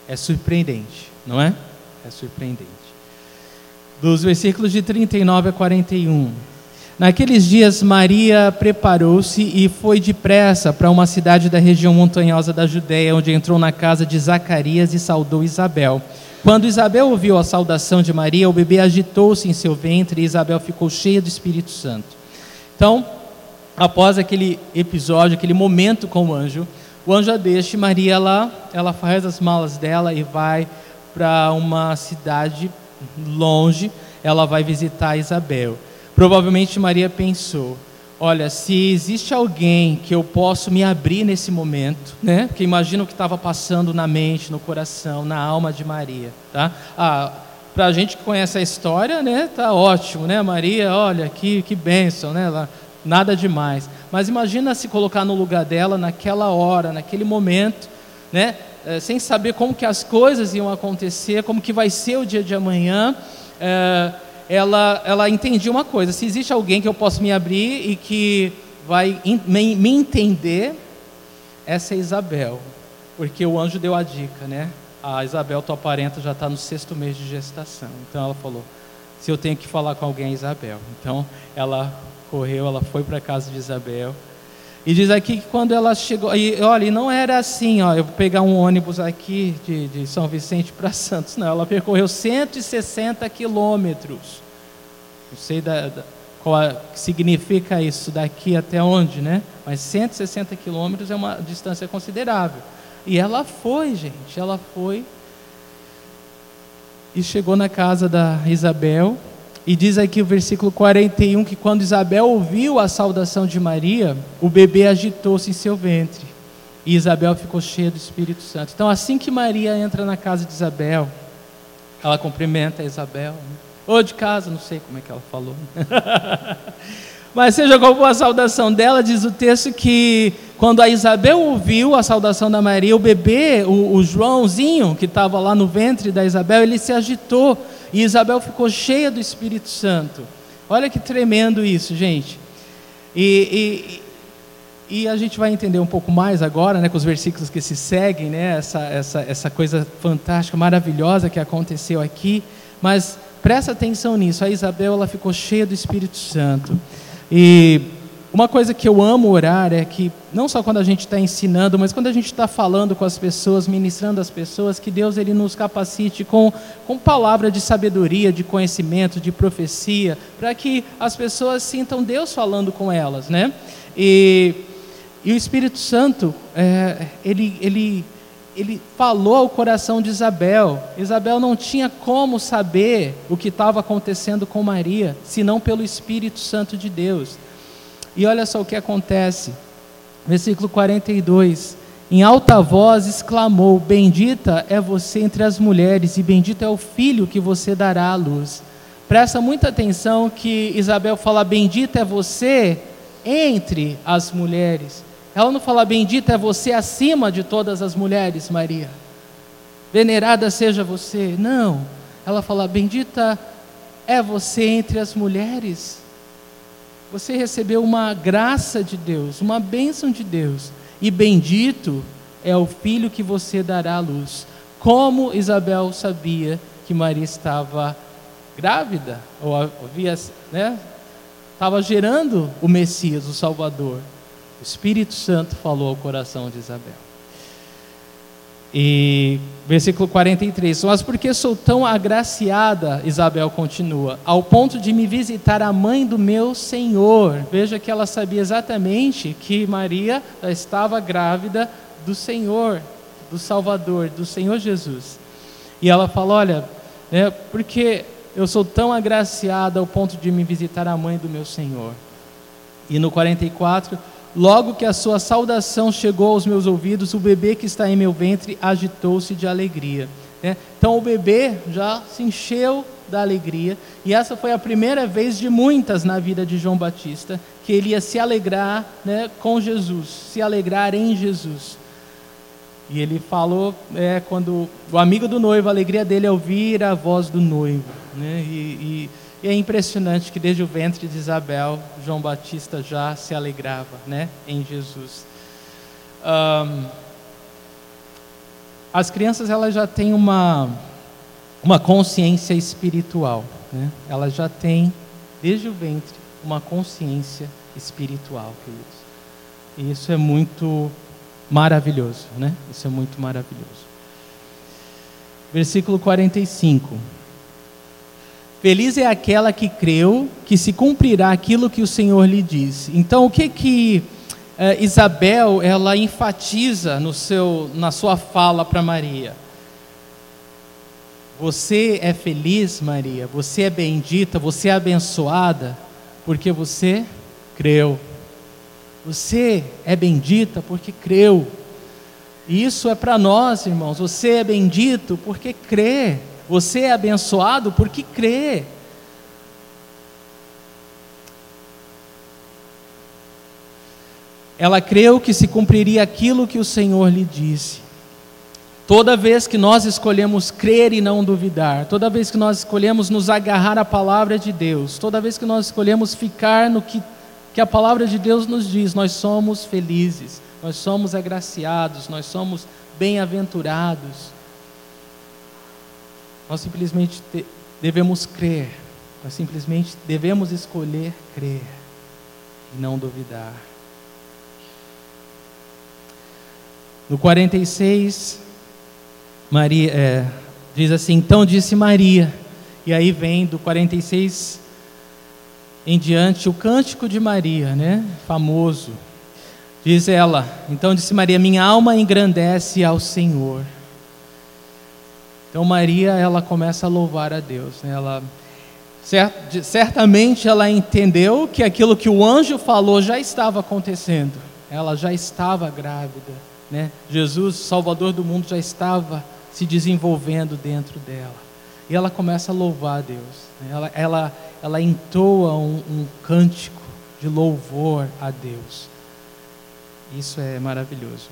é surpreendente não é? É surpreendente. Dos versículos de 39 a 41. Naqueles dias, Maria preparou-se e foi depressa para uma cidade da região montanhosa da Judéia, onde entrou na casa de Zacarias e saudou Isabel. Quando Isabel ouviu a saudação de Maria, o bebê agitou-se em seu ventre e Isabel ficou cheia do Espírito Santo. Então, após aquele episódio, aquele momento com o anjo, o anjo a deixa e Maria ela, ela faz as malas dela e vai para uma cidade longe, ela vai visitar Isabel. Provavelmente Maria pensou: olha, se existe alguém que eu posso me abrir nesse momento, né? Porque imagina o que estava passando na mente, no coração, na alma de Maria, tá? Ah, para a gente que conhece a história, né? Tá ótimo, né? Maria, olha que que bênção, né? Ela, nada demais. Mas imagina se colocar no lugar dela naquela hora, naquele momento, né? É, sem saber como que as coisas iam acontecer, como que vai ser o dia de amanhã. É, ela, ela entendia uma coisa: se existe alguém que eu posso me abrir e que vai me, me entender, essa é Isabel, porque o anjo deu a dica, né? A Isabel, tua parenta, já está no sexto mês de gestação. Então ela falou: se eu tenho que falar com alguém, é Isabel. Então ela correu, ela foi para a casa de Isabel. E diz aqui que quando ela chegou, e olha, não era assim, ó, eu vou pegar um ônibus aqui de, de São Vicente para Santos, não, ela percorreu 160 quilômetros. Não sei da, da, qual significa isso daqui até onde, né? Mas 160 quilômetros é uma distância considerável. E ela foi, gente, ela foi e chegou na casa da Isabel, e diz aqui o versículo 41 que quando Isabel ouviu a saudação de Maria, o bebê agitou-se em seu ventre. E Isabel ficou cheia do Espírito Santo. Então, assim que Maria entra na casa de Isabel, ela cumprimenta Isabel. Né? Ou de casa, não sei como é que ela falou. Mas seja qual for a saudação dela, diz o texto que quando a Isabel ouviu a saudação da Maria, o bebê, o, o Joãozinho, que estava lá no ventre da Isabel, ele se agitou e Isabel ficou cheia do Espírito Santo. Olha que tremendo isso, gente. E, e, e, a gente vai entender um pouco mais agora, né, com os versículos que se seguem, né, essa, essa, essa coisa fantástica, maravilhosa que aconteceu aqui. Mas presta atenção nisso. A Isabel ela ficou cheia do Espírito Santo. E uma coisa que eu amo orar é que, não só quando a gente está ensinando, mas quando a gente está falando com as pessoas, ministrando as pessoas, que Deus ele nos capacite com, com palavra de sabedoria, de conhecimento, de profecia, para que as pessoas sintam Deus falando com elas, né? E, e o Espírito Santo, é, ele, ele, ele falou ao coração de Isabel. Isabel não tinha como saber o que estava acontecendo com Maria, senão pelo Espírito Santo de Deus. E olha só o que acontece. Versículo 42. Em alta voz exclamou: Bendita é você entre as mulheres, e bendito é o filho que você dará à luz. Presta muita atenção que Isabel fala: Bendita é você entre as mulheres. Ela não fala: Bendita é você acima de todas as mulheres, Maria. Venerada seja você. Não. Ela fala: Bendita é você entre as mulheres. Você recebeu uma graça de Deus, uma bênção de Deus, e bendito é o filho que você dará à luz. Como Isabel sabia que Maria estava grávida, ou havia, né, estava gerando o Messias, o Salvador. O Espírito Santo falou ao coração de Isabel. E versículo 43, mas porque sou tão agraciada, Isabel continua, ao ponto de me visitar a mãe do meu Senhor. Veja que ela sabia exatamente que Maria estava grávida do Senhor, do Salvador, do Senhor Jesus. E ela fala: Olha, né, porque eu sou tão agraciada ao ponto de me visitar a mãe do meu Senhor. E no 44, Logo que a sua saudação chegou aos meus ouvidos, o bebê que está em meu ventre agitou-se de alegria. É, então o bebê já se encheu da alegria, e essa foi a primeira vez de muitas na vida de João Batista, que ele ia se alegrar né, com Jesus, se alegrar em Jesus. E ele falou, é, quando o amigo do noivo, a alegria dele é ouvir a voz do noivo. Né, e, e e é impressionante que desde o ventre de Isabel, João Batista já se alegrava né, em Jesus. Um, as crianças elas já têm uma, uma consciência espiritual. Né? Elas já têm, desde o ventre, uma consciência espiritual, queridos. E isso é muito maravilhoso, né? Isso é muito maravilhoso. Versículo 45. Feliz é aquela que creu que se cumprirá aquilo que o Senhor lhe disse. Então, o que que eh, Isabel ela enfatiza no seu, na sua fala para Maria? Você é feliz, Maria. Você é bendita. Você é abençoada porque você creu. Você é bendita porque creu. Isso é para nós, irmãos. Você é bendito porque crê. Você é abençoado porque crê. Ela creu que se cumpriria aquilo que o Senhor lhe disse. Toda vez que nós escolhemos crer e não duvidar, toda vez que nós escolhemos nos agarrar à palavra de Deus, toda vez que nós escolhemos ficar no que, que a palavra de Deus nos diz, nós somos felizes, nós somos agraciados, nós somos bem-aventurados. Nós simplesmente devemos crer, nós simplesmente devemos escolher crer e não duvidar. No 46, Maria é, diz assim: Então disse Maria, e aí vem do 46 em diante o cântico de Maria, né? Famoso. Diz ela: Então disse Maria: Minha alma engrandece ao Senhor então Maria, ela começa a louvar a Deus. Né? Ela, certamente ela entendeu que aquilo que o anjo falou já estava acontecendo. Ela já estava grávida. Né? Jesus, Salvador do mundo, já estava se desenvolvendo dentro dela. E ela começa a louvar a Deus. Né? Ela, ela, ela entoa um, um cântico de louvor a Deus. Isso é maravilhoso.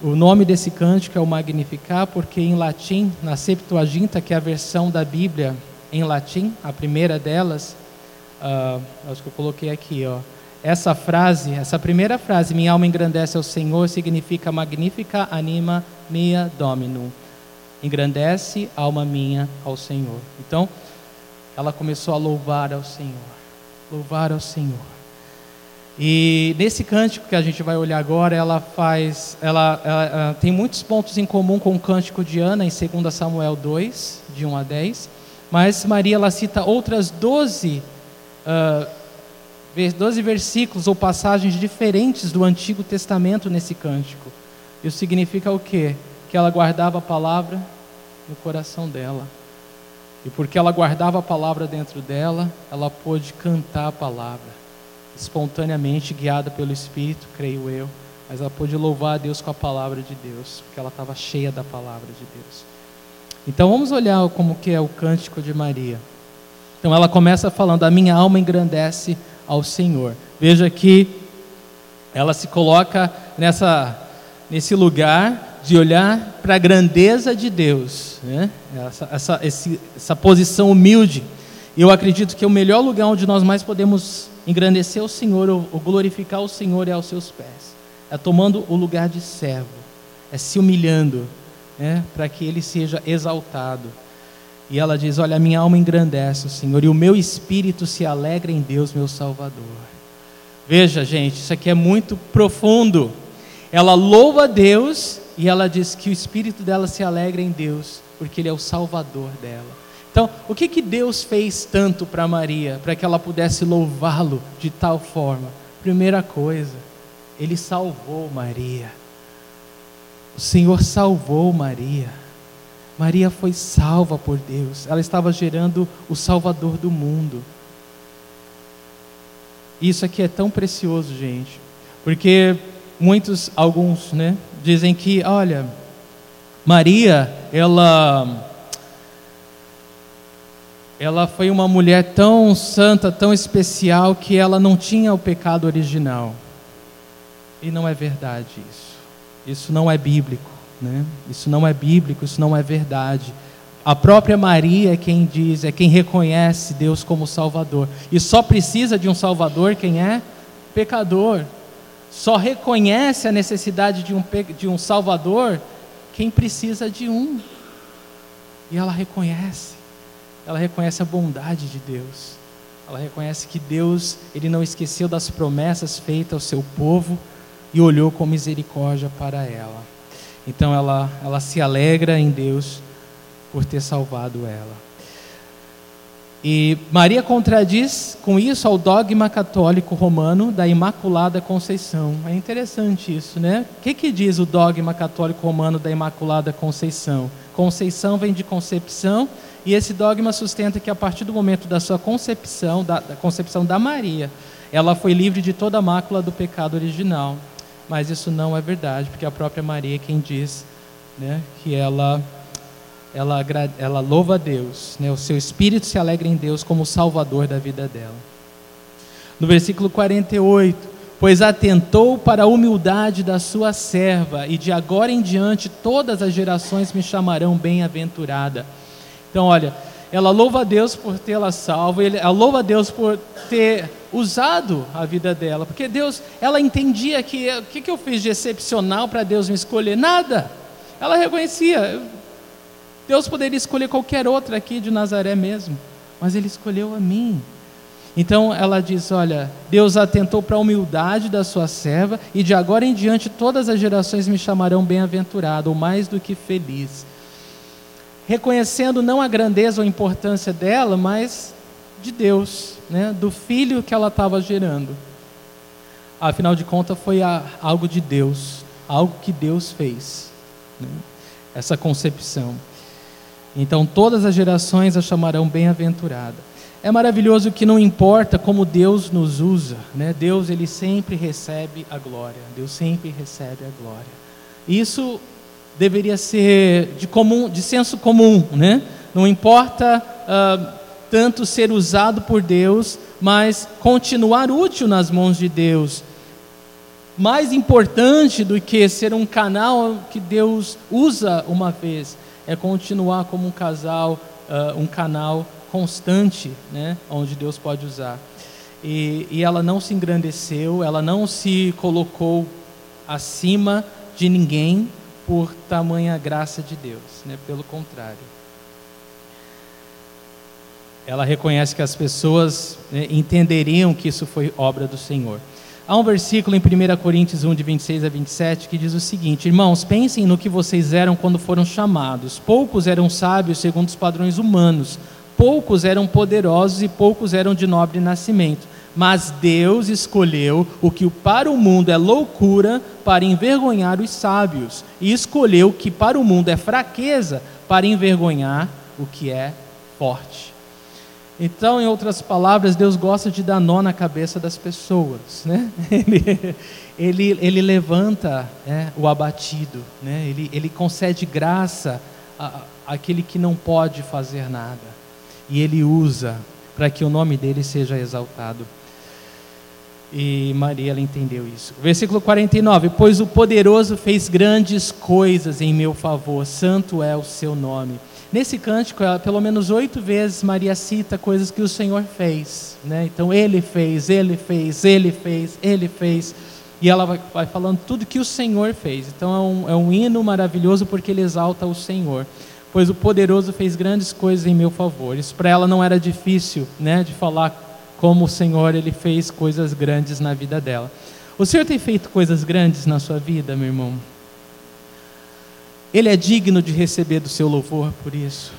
O nome desse cântico é o Magnificar, porque em latim, na Septuaginta, que é a versão da Bíblia em latim, a primeira delas, uh, acho que eu coloquei aqui, ó. Essa frase, essa primeira frase, minha alma engrandece ao Senhor, significa magnifica anima mia dominum. Engrandece alma minha ao Senhor. Então, ela começou a louvar ao Senhor. Louvar ao Senhor. E nesse cântico que a gente vai olhar agora, ela faz, ela, ela, ela, tem muitos pontos em comum com o cântico de Ana em 2 Samuel 2, de 1 a 10, mas Maria ela cita outras 12, uh, 12 versículos ou passagens diferentes do Antigo Testamento nesse cântico. Isso significa o quê? Que ela guardava a palavra no coração dela. E porque ela guardava a palavra dentro dela, ela pôde cantar a palavra espontaneamente, guiada pelo Espírito, creio eu, mas ela pôde louvar a Deus com a palavra de Deus, porque ela estava cheia da palavra de Deus. Então vamos olhar como que é o cântico de Maria. Então ela começa falando: "A minha alma engrandece ao Senhor". Veja que ela se coloca nessa nesse lugar de olhar para a grandeza de Deus, né? essa, essa, esse, essa posição humilde. Eu acredito que é o melhor lugar onde nós mais podemos engrandecer o Senhor ou glorificar o Senhor é aos seus pés. É tomando o lugar de servo, é se humilhando, né, para que ele seja exaltado. E ela diz: Olha, minha alma engrandece o Senhor e o meu espírito se alegra em Deus, meu Salvador. Veja, gente, isso aqui é muito profundo. Ela louva a Deus e ela diz que o espírito dela se alegra em Deus, porque Ele é o Salvador dela. Então, o que, que Deus fez tanto para Maria, para que ela pudesse louvá-lo de tal forma? Primeira coisa, Ele salvou Maria. O Senhor salvou Maria. Maria foi salva por Deus. Ela estava gerando o Salvador do mundo. Isso aqui é tão precioso, gente, porque muitos, alguns, né, dizem que, olha, Maria, ela ela foi uma mulher tão santa, tão especial, que ela não tinha o pecado original. E não é verdade isso. Isso não é bíblico. Né? Isso não é bíblico, isso não é verdade. A própria Maria é quem diz, é quem reconhece Deus como Salvador. E só precisa de um Salvador quem é pecador. Só reconhece a necessidade de um, de um Salvador quem precisa de um. E ela reconhece ela reconhece a bondade de Deus. Ela reconhece que Deus, ele não esqueceu das promessas feitas ao seu povo e olhou com misericórdia para ela. Então ela, ela se alegra em Deus por ter salvado ela. E Maria contradiz com isso ao dogma católico romano da Imaculada Conceição. É interessante isso, né? O que, que diz o dogma católico romano da Imaculada Conceição? Conceição vem de concepção, e esse dogma sustenta que a partir do momento da sua concepção, da, da concepção da Maria, ela foi livre de toda a mácula do pecado original. Mas isso não é verdade, porque a própria Maria é quem diz né, que ela ela, ela louva a Deus, né? o seu espírito se alegra em Deus como Salvador da vida dela. No versículo 48, pois atentou para a humildade da sua serva, e de agora em diante todas as gerações me chamarão bem-aventurada. Então, olha, ela louva a Deus por tê-la salvo, ela louva a Deus por ter usado a vida dela, porque Deus, ela entendia que o que, que eu fiz de excepcional para Deus me escolher? Nada. Ela reconhecia, Deus poderia escolher qualquer outra aqui de Nazaré mesmo, mas Ele escolheu a mim. Então ela diz: Olha, Deus atentou para a humildade da sua serva, e de agora em diante todas as gerações me chamarão bem-aventurado, ou mais do que feliz. Reconhecendo não a grandeza ou a importância dela, mas de Deus, né, do filho que ela estava gerando. Afinal de contas, foi algo de Deus, algo que Deus fez, né, essa concepção. Então todas as gerações a chamarão bem-aventurada. É maravilhoso que não importa como Deus nos usa, né? Deus ele sempre recebe a glória. Deus sempre recebe a glória. Isso deveria ser de comum, de senso comum, né? Não importa uh, tanto ser usado por Deus, mas continuar útil nas mãos de Deus. Mais importante do que ser um canal que Deus usa uma vez é continuar como um casal, uh, um canal constante, né, onde Deus pode usar. E, e ela não se engrandeceu, ela não se colocou acima de ninguém por tamanha graça de Deus, né, pelo contrário. Ela reconhece que as pessoas né, entenderiam que isso foi obra do Senhor. Há um versículo em 1 Coríntios 1, de 26 a 27, que diz o seguinte: Irmãos, pensem no que vocês eram quando foram chamados. Poucos eram sábios segundo os padrões humanos, poucos eram poderosos e poucos eram de nobre nascimento. Mas Deus escolheu o que para o mundo é loucura para envergonhar os sábios, e escolheu o que para o mundo é fraqueza para envergonhar o que é forte. Então, em outras palavras, Deus gosta de dar nó na cabeça das pessoas, né? Ele, ele, ele levanta é, o abatido, né? ele, ele concede graça àquele que não pode fazer nada, e ele usa para que o nome dele seja exaltado. E Maria ela entendeu isso. Versículo 49: Pois o poderoso fez grandes coisas em meu favor, santo é o seu nome. Nesse cântico, pelo menos oito vezes Maria cita coisas que o Senhor fez. Né? Então, Ele fez, Ele fez, Ele fez, Ele fez. E ela vai, vai falando tudo que o Senhor fez. Então, é um, é um hino maravilhoso porque ele exalta o Senhor. Pois o poderoso fez grandes coisas em meu favor. Isso para ela não era difícil né, de falar como o Senhor ele fez coisas grandes na vida dela. O Senhor tem feito coisas grandes na sua vida, meu irmão? Ele é digno de receber do seu louvor por isso.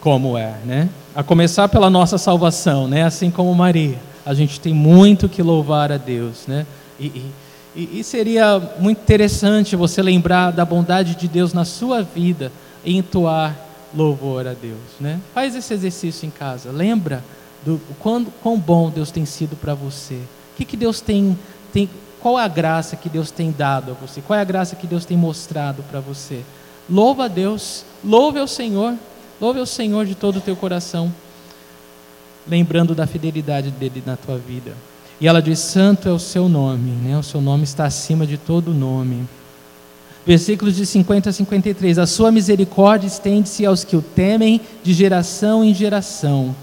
Como é, né? A começar pela nossa salvação, né? Assim como Maria, a gente tem muito que louvar a Deus, né? E, e, e seria muito interessante você lembrar da bondade de Deus na sua vida e entoar louvor a Deus, né? Faz esse exercício em casa. Lembra do quão, bom Deus tem sido para você. O que, que Deus tem, tem, qual a graça que Deus tem dado a você? Qual é a graça que Deus tem mostrado para você? Louva a Deus, louve ao Senhor, louve ao Senhor de todo o teu coração, lembrando da fidelidade dele na tua vida. E ela diz: Santo é o seu nome, né? o seu nome está acima de todo nome. Versículos de 50 a 53: A sua misericórdia estende-se aos que o temem de geração em geração.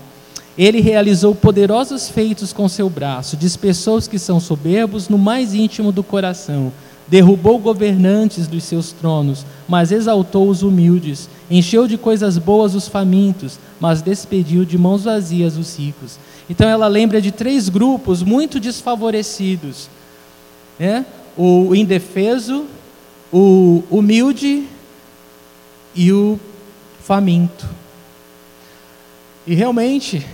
Ele realizou poderosos feitos com seu braço, dispersou os que são soberbos no mais íntimo do coração derrubou governantes dos seus tronos, mas exaltou os humildes, encheu de coisas boas os famintos, mas despediu de mãos vazias os ricos. Então ela lembra de três grupos muito desfavorecidos: né? o indefeso, o humilde e o faminto. E realmente,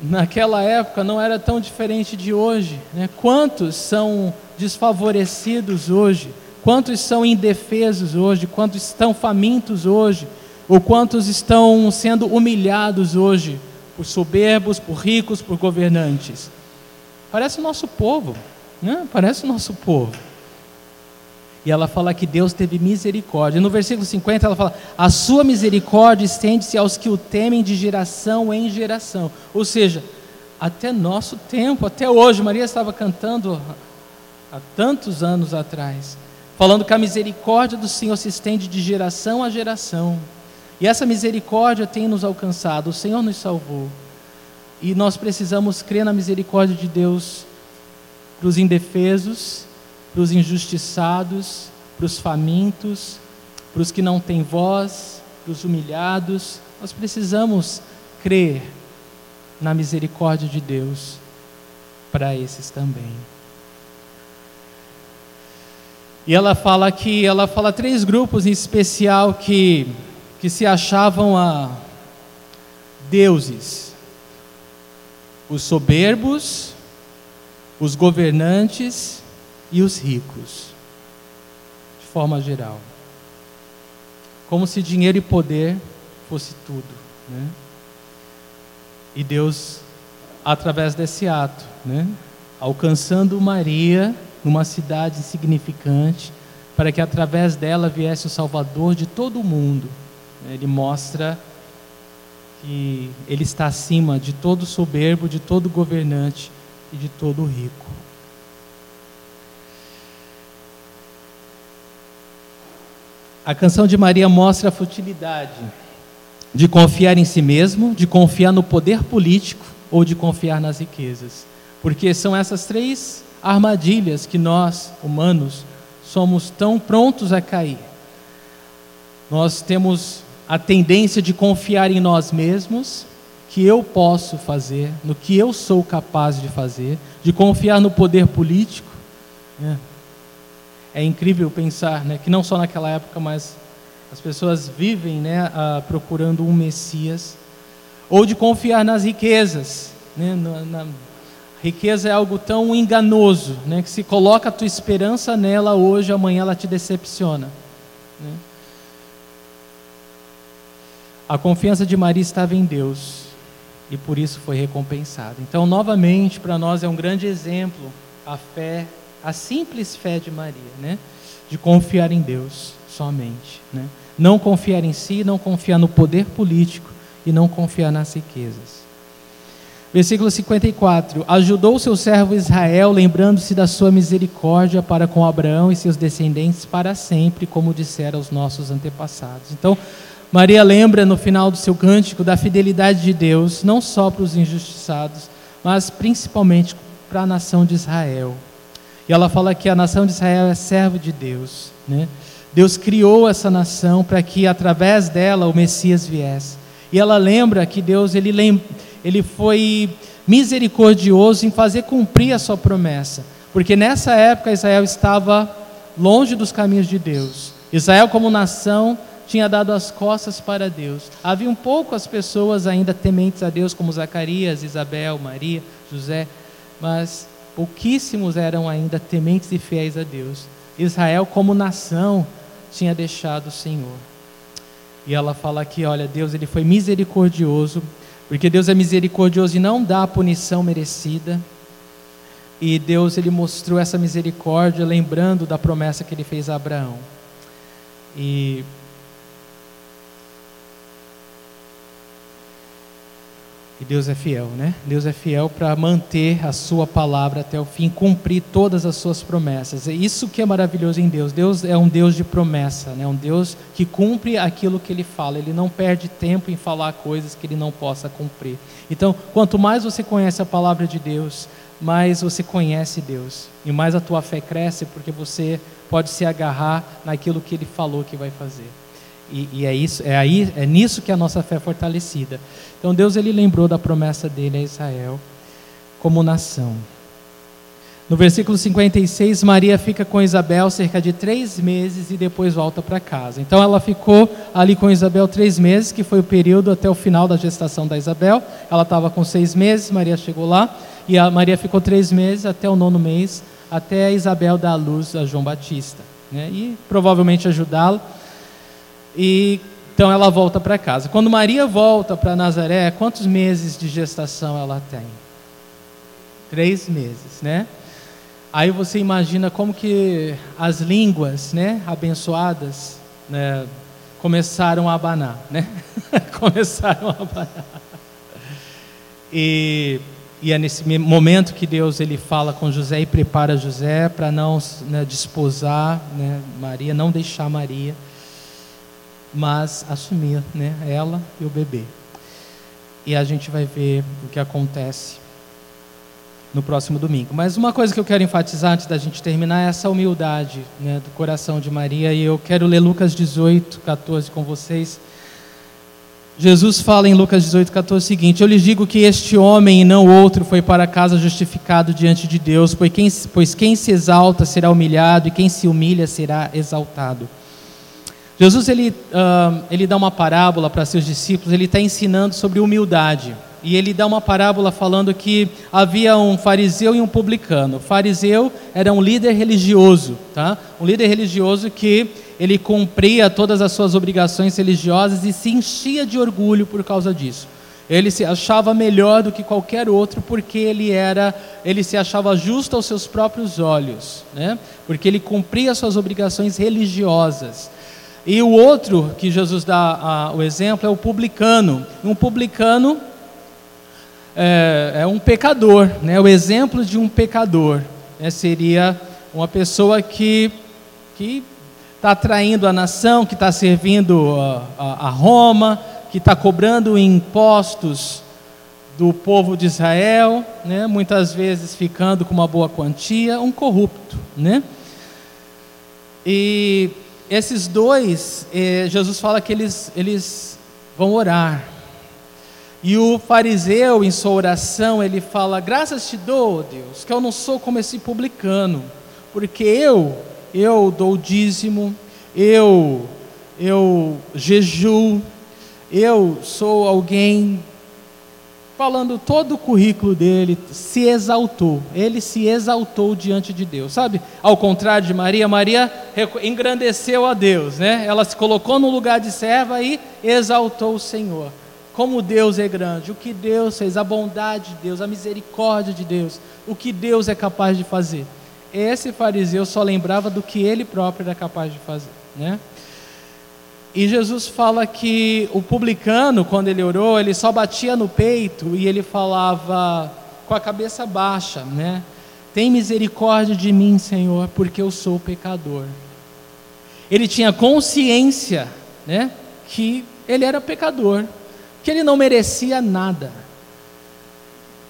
naquela época não era tão diferente de hoje. Né? Quantos são desfavorecidos hoje? Quantos são indefesos hoje? Quantos estão famintos hoje? Ou quantos estão sendo humilhados hoje por soberbos, por ricos, por governantes? Parece o nosso povo, né? Parece o nosso povo. E ela fala que Deus teve misericórdia. No versículo 50 ela fala: A sua misericórdia estende-se aos que o temem de geração em geração. Ou seja, até nosso tempo, até hoje. Maria estava cantando há tantos anos atrás, falando que a misericórdia do Senhor se estende de geração a geração. E essa misericórdia tem nos alcançado. O Senhor nos salvou. E nós precisamos crer na misericórdia de Deus para os indefesos para os injustiçados, para os famintos, para os que não têm voz, para os humilhados. Nós precisamos crer na misericórdia de Deus para esses também. E ela fala que ela fala três grupos em especial que que se achavam a deuses: os soberbos, os governantes e os ricos, de forma geral. Como se dinheiro e poder fosse tudo. Né? E Deus, através desse ato, né? alcançando Maria numa cidade insignificante, para que através dela viesse o Salvador de todo o mundo. Ele mostra que ele está acima de todo soberbo, de todo governante e de todo rico. A canção de Maria mostra a futilidade de confiar em si mesmo, de confiar no poder político ou de confiar nas riquezas. Porque são essas três armadilhas que nós, humanos, somos tão prontos a cair. Nós temos a tendência de confiar em nós mesmos, que eu posso fazer, no que eu sou capaz de fazer, de confiar no poder político. Né? É incrível pensar né, que não só naquela época, mas as pessoas vivem né, procurando um Messias, ou de confiar nas riquezas. Né, na, na, riqueza é algo tão enganoso, né, que se coloca a tua esperança nela hoje, amanhã ela te decepciona. Né. A confiança de Maria estava em Deus e por isso foi recompensada. Então, novamente, para nós é um grande exemplo a fé a simples fé de Maria, né? De confiar em Deus somente, né? Não confiar em si, não confiar no poder político e não confiar nas riquezas. Versículo 54: Ajudou seu servo Israel, lembrando-se da sua misericórdia para com Abraão e seus descendentes para sempre, como dissera os nossos antepassados. Então, Maria lembra no final do seu cântico da fidelidade de Deus, não só para os injustiçados, mas principalmente para a nação de Israel, e ela fala que a nação de Israel é servo de Deus. Né? Deus criou essa nação para que através dela o Messias viesse. E ela lembra que Deus ele, ele foi misericordioso em fazer cumprir a sua promessa. Porque nessa época Israel estava longe dos caminhos de Deus. Israel, como nação, tinha dado as costas para Deus. Havia um poucas pessoas ainda tementes a Deus, como Zacarias, Isabel, Maria, José, mas pouquíssimos eram ainda tementes e fiéis a Deus. Israel, como nação, tinha deixado o Senhor. E ela fala aqui: olha, Deus ele foi misericordioso, porque Deus é misericordioso e não dá a punição merecida. E Deus ele mostrou essa misericórdia lembrando da promessa que ele fez a Abraão. E E Deus é fiel, né? Deus é fiel para manter a sua palavra até o fim, cumprir todas as suas promessas. É isso que é maravilhoso em Deus. Deus é um Deus de promessa, né? Um Deus que cumpre aquilo que ele fala. Ele não perde tempo em falar coisas que ele não possa cumprir. Então, quanto mais você conhece a palavra de Deus, mais você conhece Deus. E mais a tua fé cresce porque você pode se agarrar naquilo que ele falou que vai fazer. E, e, é isso, é aí, é nisso que a nossa fé é fortalecida. Então Deus ele lembrou da promessa dele a Israel como nação. No versículo 56, Maria fica com Isabel cerca de três meses e depois volta para casa. Então ela ficou ali com Isabel três meses, que foi o período até o final da gestação da Isabel. Ela estava com seis meses, Maria chegou lá, e a Maria ficou três meses até o nono mês, até Isabel dar a luz a João Batista. Né? E provavelmente ajudá-lo. E então ela volta para casa. Quando Maria volta para Nazaré, quantos meses de gestação ela tem? Três meses, né? Aí você imagina como que as línguas, né, abençoadas, né, começaram a abanar, né? começaram a abanar. E, e é nesse momento que Deus ele fala com José e prepara José para não né, desposar né, Maria, não deixar Maria, mas assumir né, ela e o bebê. E a gente vai ver o que acontece no próximo domingo. Mas uma coisa que eu quero enfatizar antes da gente terminar é essa humildade né, do coração de Maria. E eu quero ler Lucas 18, 14 com vocês. Jesus fala em Lucas 18, 14 o seguinte: Eu lhes digo que este homem e não outro foi para casa justificado diante de Deus, pois quem, pois quem se exalta será humilhado e quem se humilha será exaltado. Jesus ele, uh, ele dá uma parábola para seus discípulos, ele está ensinando sobre humildade. E ele dá uma parábola falando que havia um fariseu e um publicano. O fariseu era um líder religioso, tá? Um líder religioso que ele cumpria todas as suas obrigações religiosas e se enchia de orgulho por causa disso. Ele se achava melhor do que qualquer outro porque ele era, ele se achava justo aos seus próprios olhos, né? Porque ele cumpria suas obrigações religiosas. E o outro que Jesus dá a, o exemplo é o publicano. Um publicano é, é um pecador, né? o exemplo de um pecador né? seria uma pessoa que está traindo a nação, que está servindo a, a, a Roma, que está cobrando impostos do povo de Israel, né? muitas vezes ficando com uma boa quantia, um corrupto, né? E esses dois, eh, Jesus fala que eles, eles vão orar, e o fariseu, em sua oração, ele fala: Graças te dou, Deus, que eu não sou como esse publicano, porque eu, eu dou dízimo, eu, eu jejuo, eu sou alguém. Falando todo o currículo dele, se exaltou, ele se exaltou diante de Deus, sabe? Ao contrário de Maria, Maria engrandeceu a Deus, né? Ela se colocou no lugar de serva e exaltou o Senhor como Deus é grande, o que Deus fez, a bondade de Deus, a misericórdia de Deus, o que Deus é capaz de fazer. Esse fariseu só lembrava do que ele próprio era capaz de fazer, né? E Jesus fala que o publicano, quando ele orou, ele só batia no peito e ele falava com a cabeça baixa, né? Tem misericórdia de mim, Senhor, porque eu sou pecador. Ele tinha consciência, né, que ele era pecador que ele não merecia nada.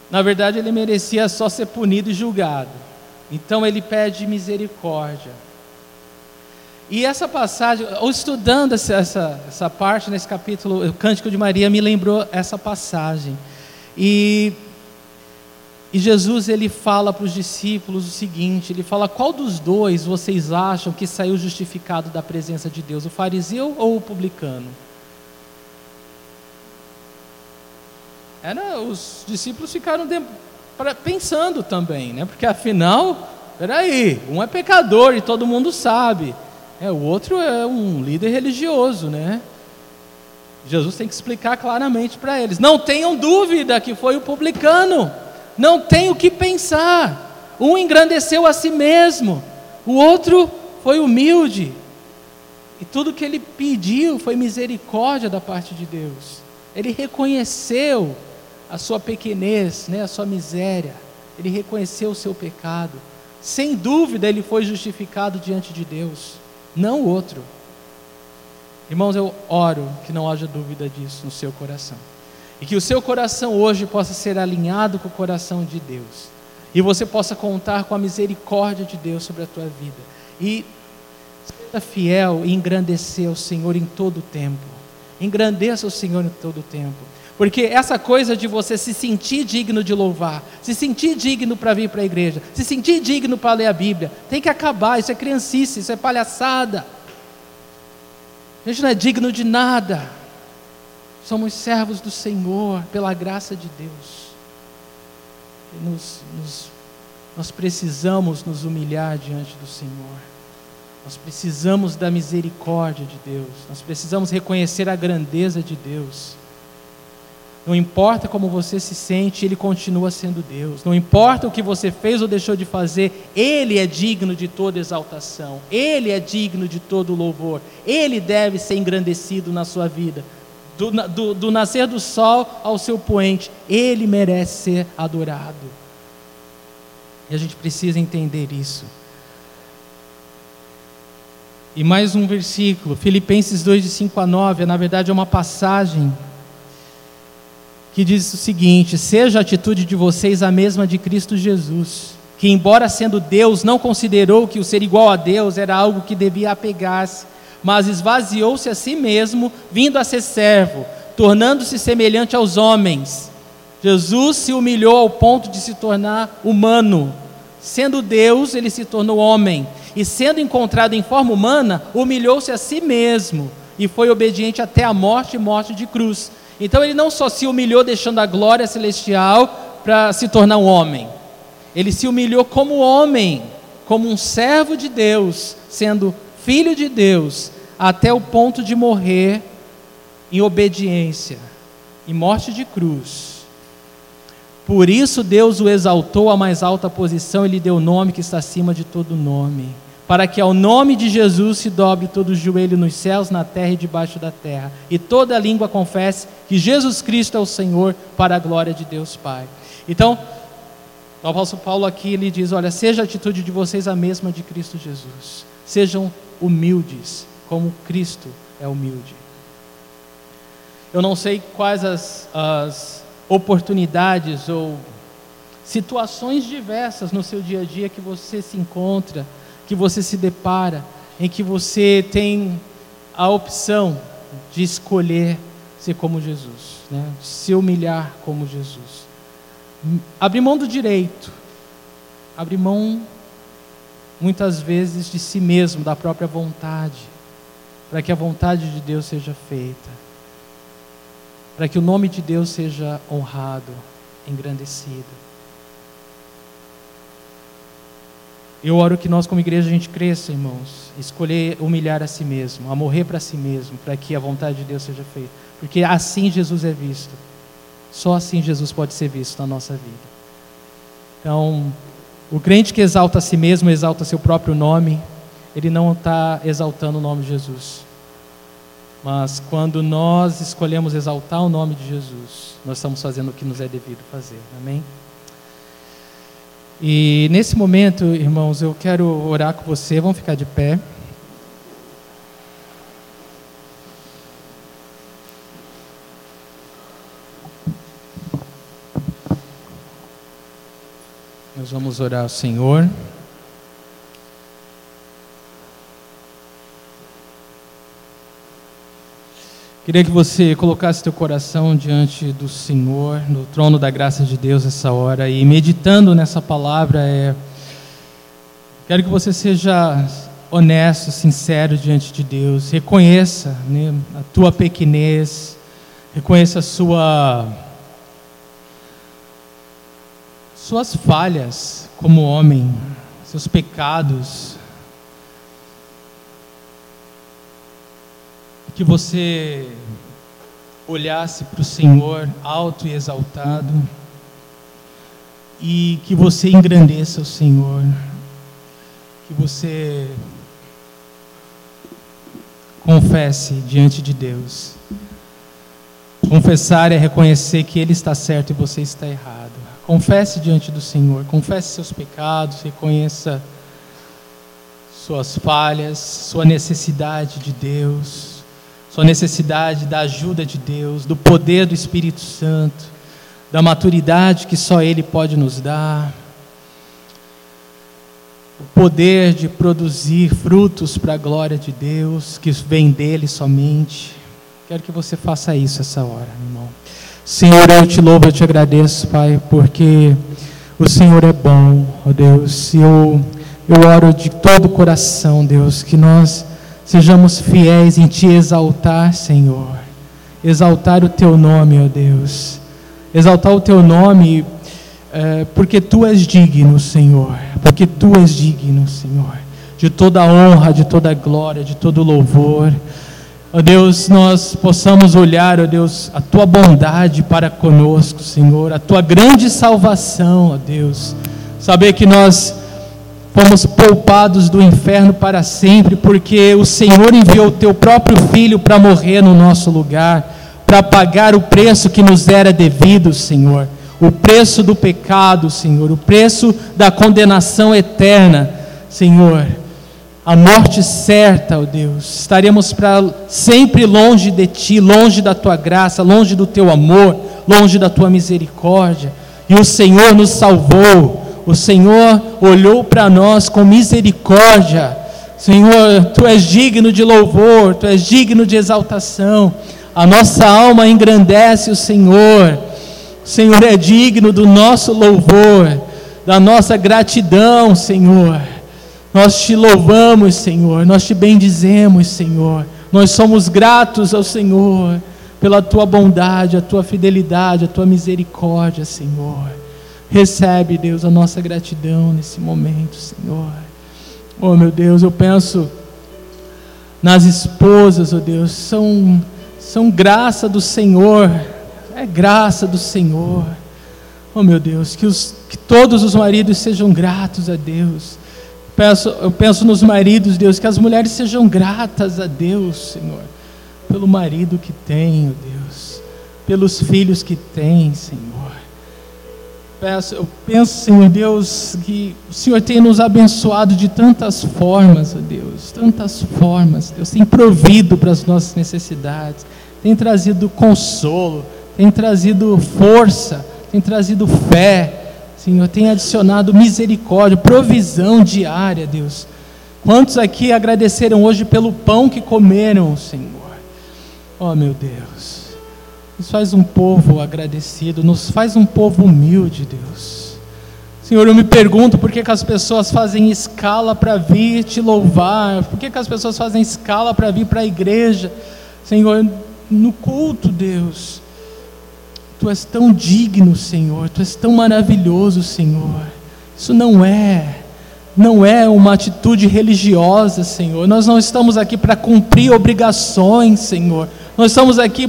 Na verdade, ele merecia só ser punido e julgado. Então ele pede misericórdia. E essa passagem, ou estudando essa, essa, essa parte nesse capítulo, o Cântico de Maria me lembrou essa passagem. E, e Jesus ele fala para os discípulos o seguinte: ele fala, qual dos dois vocês acham que saiu justificado da presença de Deus, o fariseu ou o publicano? era, os discípulos ficaram de, pra, pensando também, né? porque afinal, peraí, um é pecador e todo mundo sabe, é, o outro é um líder religioso, né? Jesus tem que explicar claramente para eles: não tenham dúvida que foi o publicano, não tem o que pensar. Um engrandeceu a si mesmo, o outro foi humilde, e tudo que ele pediu foi misericórdia da parte de Deus. Ele reconheceu a sua pequenez, né, a sua miséria. Ele reconheceu o seu pecado. Sem dúvida, ele foi justificado diante de Deus, não o outro. Irmãos, eu oro que não haja dúvida disso no seu coração. E que o seu coração hoje possa ser alinhado com o coração de Deus. E você possa contar com a misericórdia de Deus sobre a tua vida. E seja fiel e engrandecer o Senhor em todo o tempo. Engrandeça o Senhor em todo o tempo. Porque essa coisa de você se sentir digno de louvar, se sentir digno para vir para a igreja, se sentir digno para ler a Bíblia, tem que acabar. Isso é criancice, isso é palhaçada. A gente não é digno de nada. Somos servos do Senhor, pela graça de Deus. Nos, nos, nós precisamos nos humilhar diante do Senhor. Nós precisamos da misericórdia de Deus. Nós precisamos reconhecer a grandeza de Deus. Não importa como você se sente, Ele continua sendo Deus. Não importa o que você fez ou deixou de fazer, Ele é digno de toda exaltação. Ele é digno de todo louvor. Ele deve ser engrandecido na sua vida. Do, do, do nascer do sol ao seu poente, Ele merece ser adorado. E a gente precisa entender isso. E mais um versículo, Filipenses 2, de 5 a 9, na verdade é uma passagem que diz o seguinte: Seja a atitude de vocês a mesma de Cristo Jesus, que, embora sendo Deus, não considerou que o ser igual a Deus era algo que devia apegar-se, mas esvaziou-se a si mesmo, vindo a ser servo, tornando-se semelhante aos homens. Jesus se humilhou ao ponto de se tornar humano. Sendo Deus, ele se tornou homem. E sendo encontrado em forma humana, humilhou-se a si mesmo e foi obediente até a morte e morte de cruz. Então ele não só se humilhou deixando a glória celestial para se tornar um homem, ele se humilhou como homem, como um servo de Deus, sendo filho de Deus, até o ponto de morrer em obediência, em morte de cruz. Por isso Deus o exaltou à mais alta posição e lhe deu o nome que está acima de todo nome para que ao nome de Jesus se dobre todo o joelho nos céus, na terra e debaixo da terra, e toda língua confesse que Jesus Cristo é o Senhor, para a glória de Deus Pai. Então, o apóstolo Paulo aqui ele diz: Olha, seja a atitude de vocês a mesma de Cristo Jesus, sejam humildes, como Cristo é humilde. Eu não sei quais as, as oportunidades ou situações diversas no seu dia a dia que você se encontra que você se depara, em que você tem a opção de escolher ser como Jesus, né? se humilhar como Jesus. Abrir mão do direito, abrir mão muitas vezes de si mesmo, da própria vontade, para que a vontade de Deus seja feita, para que o nome de Deus seja honrado, engrandecido. Eu oro que nós, como igreja, a gente cresça, irmãos, escolher humilhar a si mesmo, a morrer para si mesmo, para que a vontade de Deus seja feita. Porque assim Jesus é visto. Só assim Jesus pode ser visto na nossa vida. Então, o crente que exalta a si mesmo, exalta seu próprio nome, ele não está exaltando o nome de Jesus. Mas quando nós escolhemos exaltar o nome de Jesus, nós estamos fazendo o que nos é devido fazer. Amém? E nesse momento, irmãos, eu quero orar com você. Vamos ficar de pé. Nós vamos orar ao Senhor. Queria que você colocasse teu coração diante do Senhor, no trono da graça de Deus essa hora e meditando nessa palavra é quero que você seja honesto, sincero diante de Deus, reconheça né, a tua pequenez, reconheça a sua suas falhas como homem, seus pecados, que você olhasse para o Senhor alto e exaltado e que você engrandeça o Senhor, que você confesse diante de Deus. Confessar é reconhecer que Ele está certo e você está errado. Confesse diante do Senhor, confesse seus pecados, reconheça suas falhas, sua necessidade de Deus sua necessidade da ajuda de Deus, do poder do Espírito Santo, da maturidade que só Ele pode nos dar, o poder de produzir frutos para a glória de Deus, que vem dele somente. Quero que você faça isso essa hora, irmão. Senhor, eu te louvo, eu te agradeço, Pai, porque o Senhor é bom, ó Deus. Eu, eu oro de todo o coração, Deus, que nós sejamos fiéis em te exaltar, Senhor. Exaltar o teu nome, ó Deus. Exaltar o teu nome, é, porque tu és digno, Senhor. Porque tu és digno, Senhor. De toda honra, de toda glória, de todo louvor. Ó Deus, nós possamos olhar, ó Deus, a tua bondade para conosco, Senhor, a tua grande salvação, ó Deus. Saber que nós fomos poupados do inferno para sempre, porque o Senhor enviou o teu próprio filho para morrer no nosso lugar, para pagar o preço que nos era devido, Senhor. O preço do pecado, Senhor, o preço da condenação eterna, Senhor a morte certa, ó Deus. Estaremos para sempre longe de Ti, longe da Tua graça, longe do Teu amor, longe da Tua misericórdia. E o Senhor nos salvou. O Senhor olhou para nós com misericórdia. Senhor, Tu és digno de louvor, Tu és digno de exaltação. A nossa alma engrandece o Senhor. O Senhor é digno do nosso louvor, da nossa gratidão, Senhor. Nós te louvamos, Senhor, nós te bendizemos, Senhor. Nós somos gratos ao Senhor pela tua bondade, a tua fidelidade, a tua misericórdia, Senhor. Recebe, Deus, a nossa gratidão nesse momento, Senhor. Oh, meu Deus, eu penso nas esposas, oh Deus, são, são graça do Senhor, é graça do Senhor. Oh, meu Deus, que, os, que todos os maridos sejam gratos a Deus Peço, eu penso nos maridos, Deus, que as mulheres sejam gratas a Deus, Senhor, pelo marido que tem, oh Deus, pelos filhos que tem, Senhor. Peço, eu penso, Senhor Deus, que o Senhor tem nos abençoado de tantas formas, oh Deus, tantas formas, Deus tem provido para as nossas necessidades, tem trazido consolo, tem trazido força, tem trazido fé Senhor, tem adicionado misericórdia, provisão diária, Deus. Quantos aqui agradeceram hoje pelo pão que comeram, Senhor? Oh, meu Deus. Nos faz um povo agradecido, nos faz um povo humilde, Deus. Senhor, eu me pergunto por que, que as pessoas fazem escala para vir te louvar, por que, que as pessoas fazem escala para vir para a igreja, Senhor, no culto, Deus. Tu és tão digno, Senhor, Tu és tão maravilhoso, Senhor. Isso não é, não é uma atitude religiosa, Senhor. Nós não estamos aqui para cumprir obrigações, Senhor. Nós estamos aqui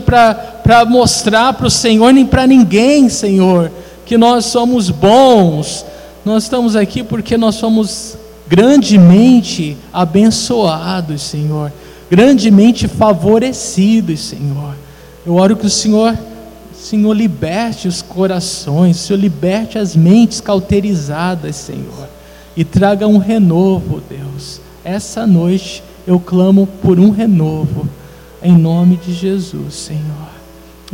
para mostrar para o Senhor, nem para ninguém, Senhor, que nós somos bons. Nós estamos aqui porque nós somos grandemente abençoados, Senhor, grandemente favorecidos, Senhor. Eu oro que o Senhor Senhor, liberte os corações, Senhor, liberte as mentes cauterizadas, Senhor, e traga um renovo, Deus. Essa noite eu clamo por um renovo, em nome de Jesus, Senhor,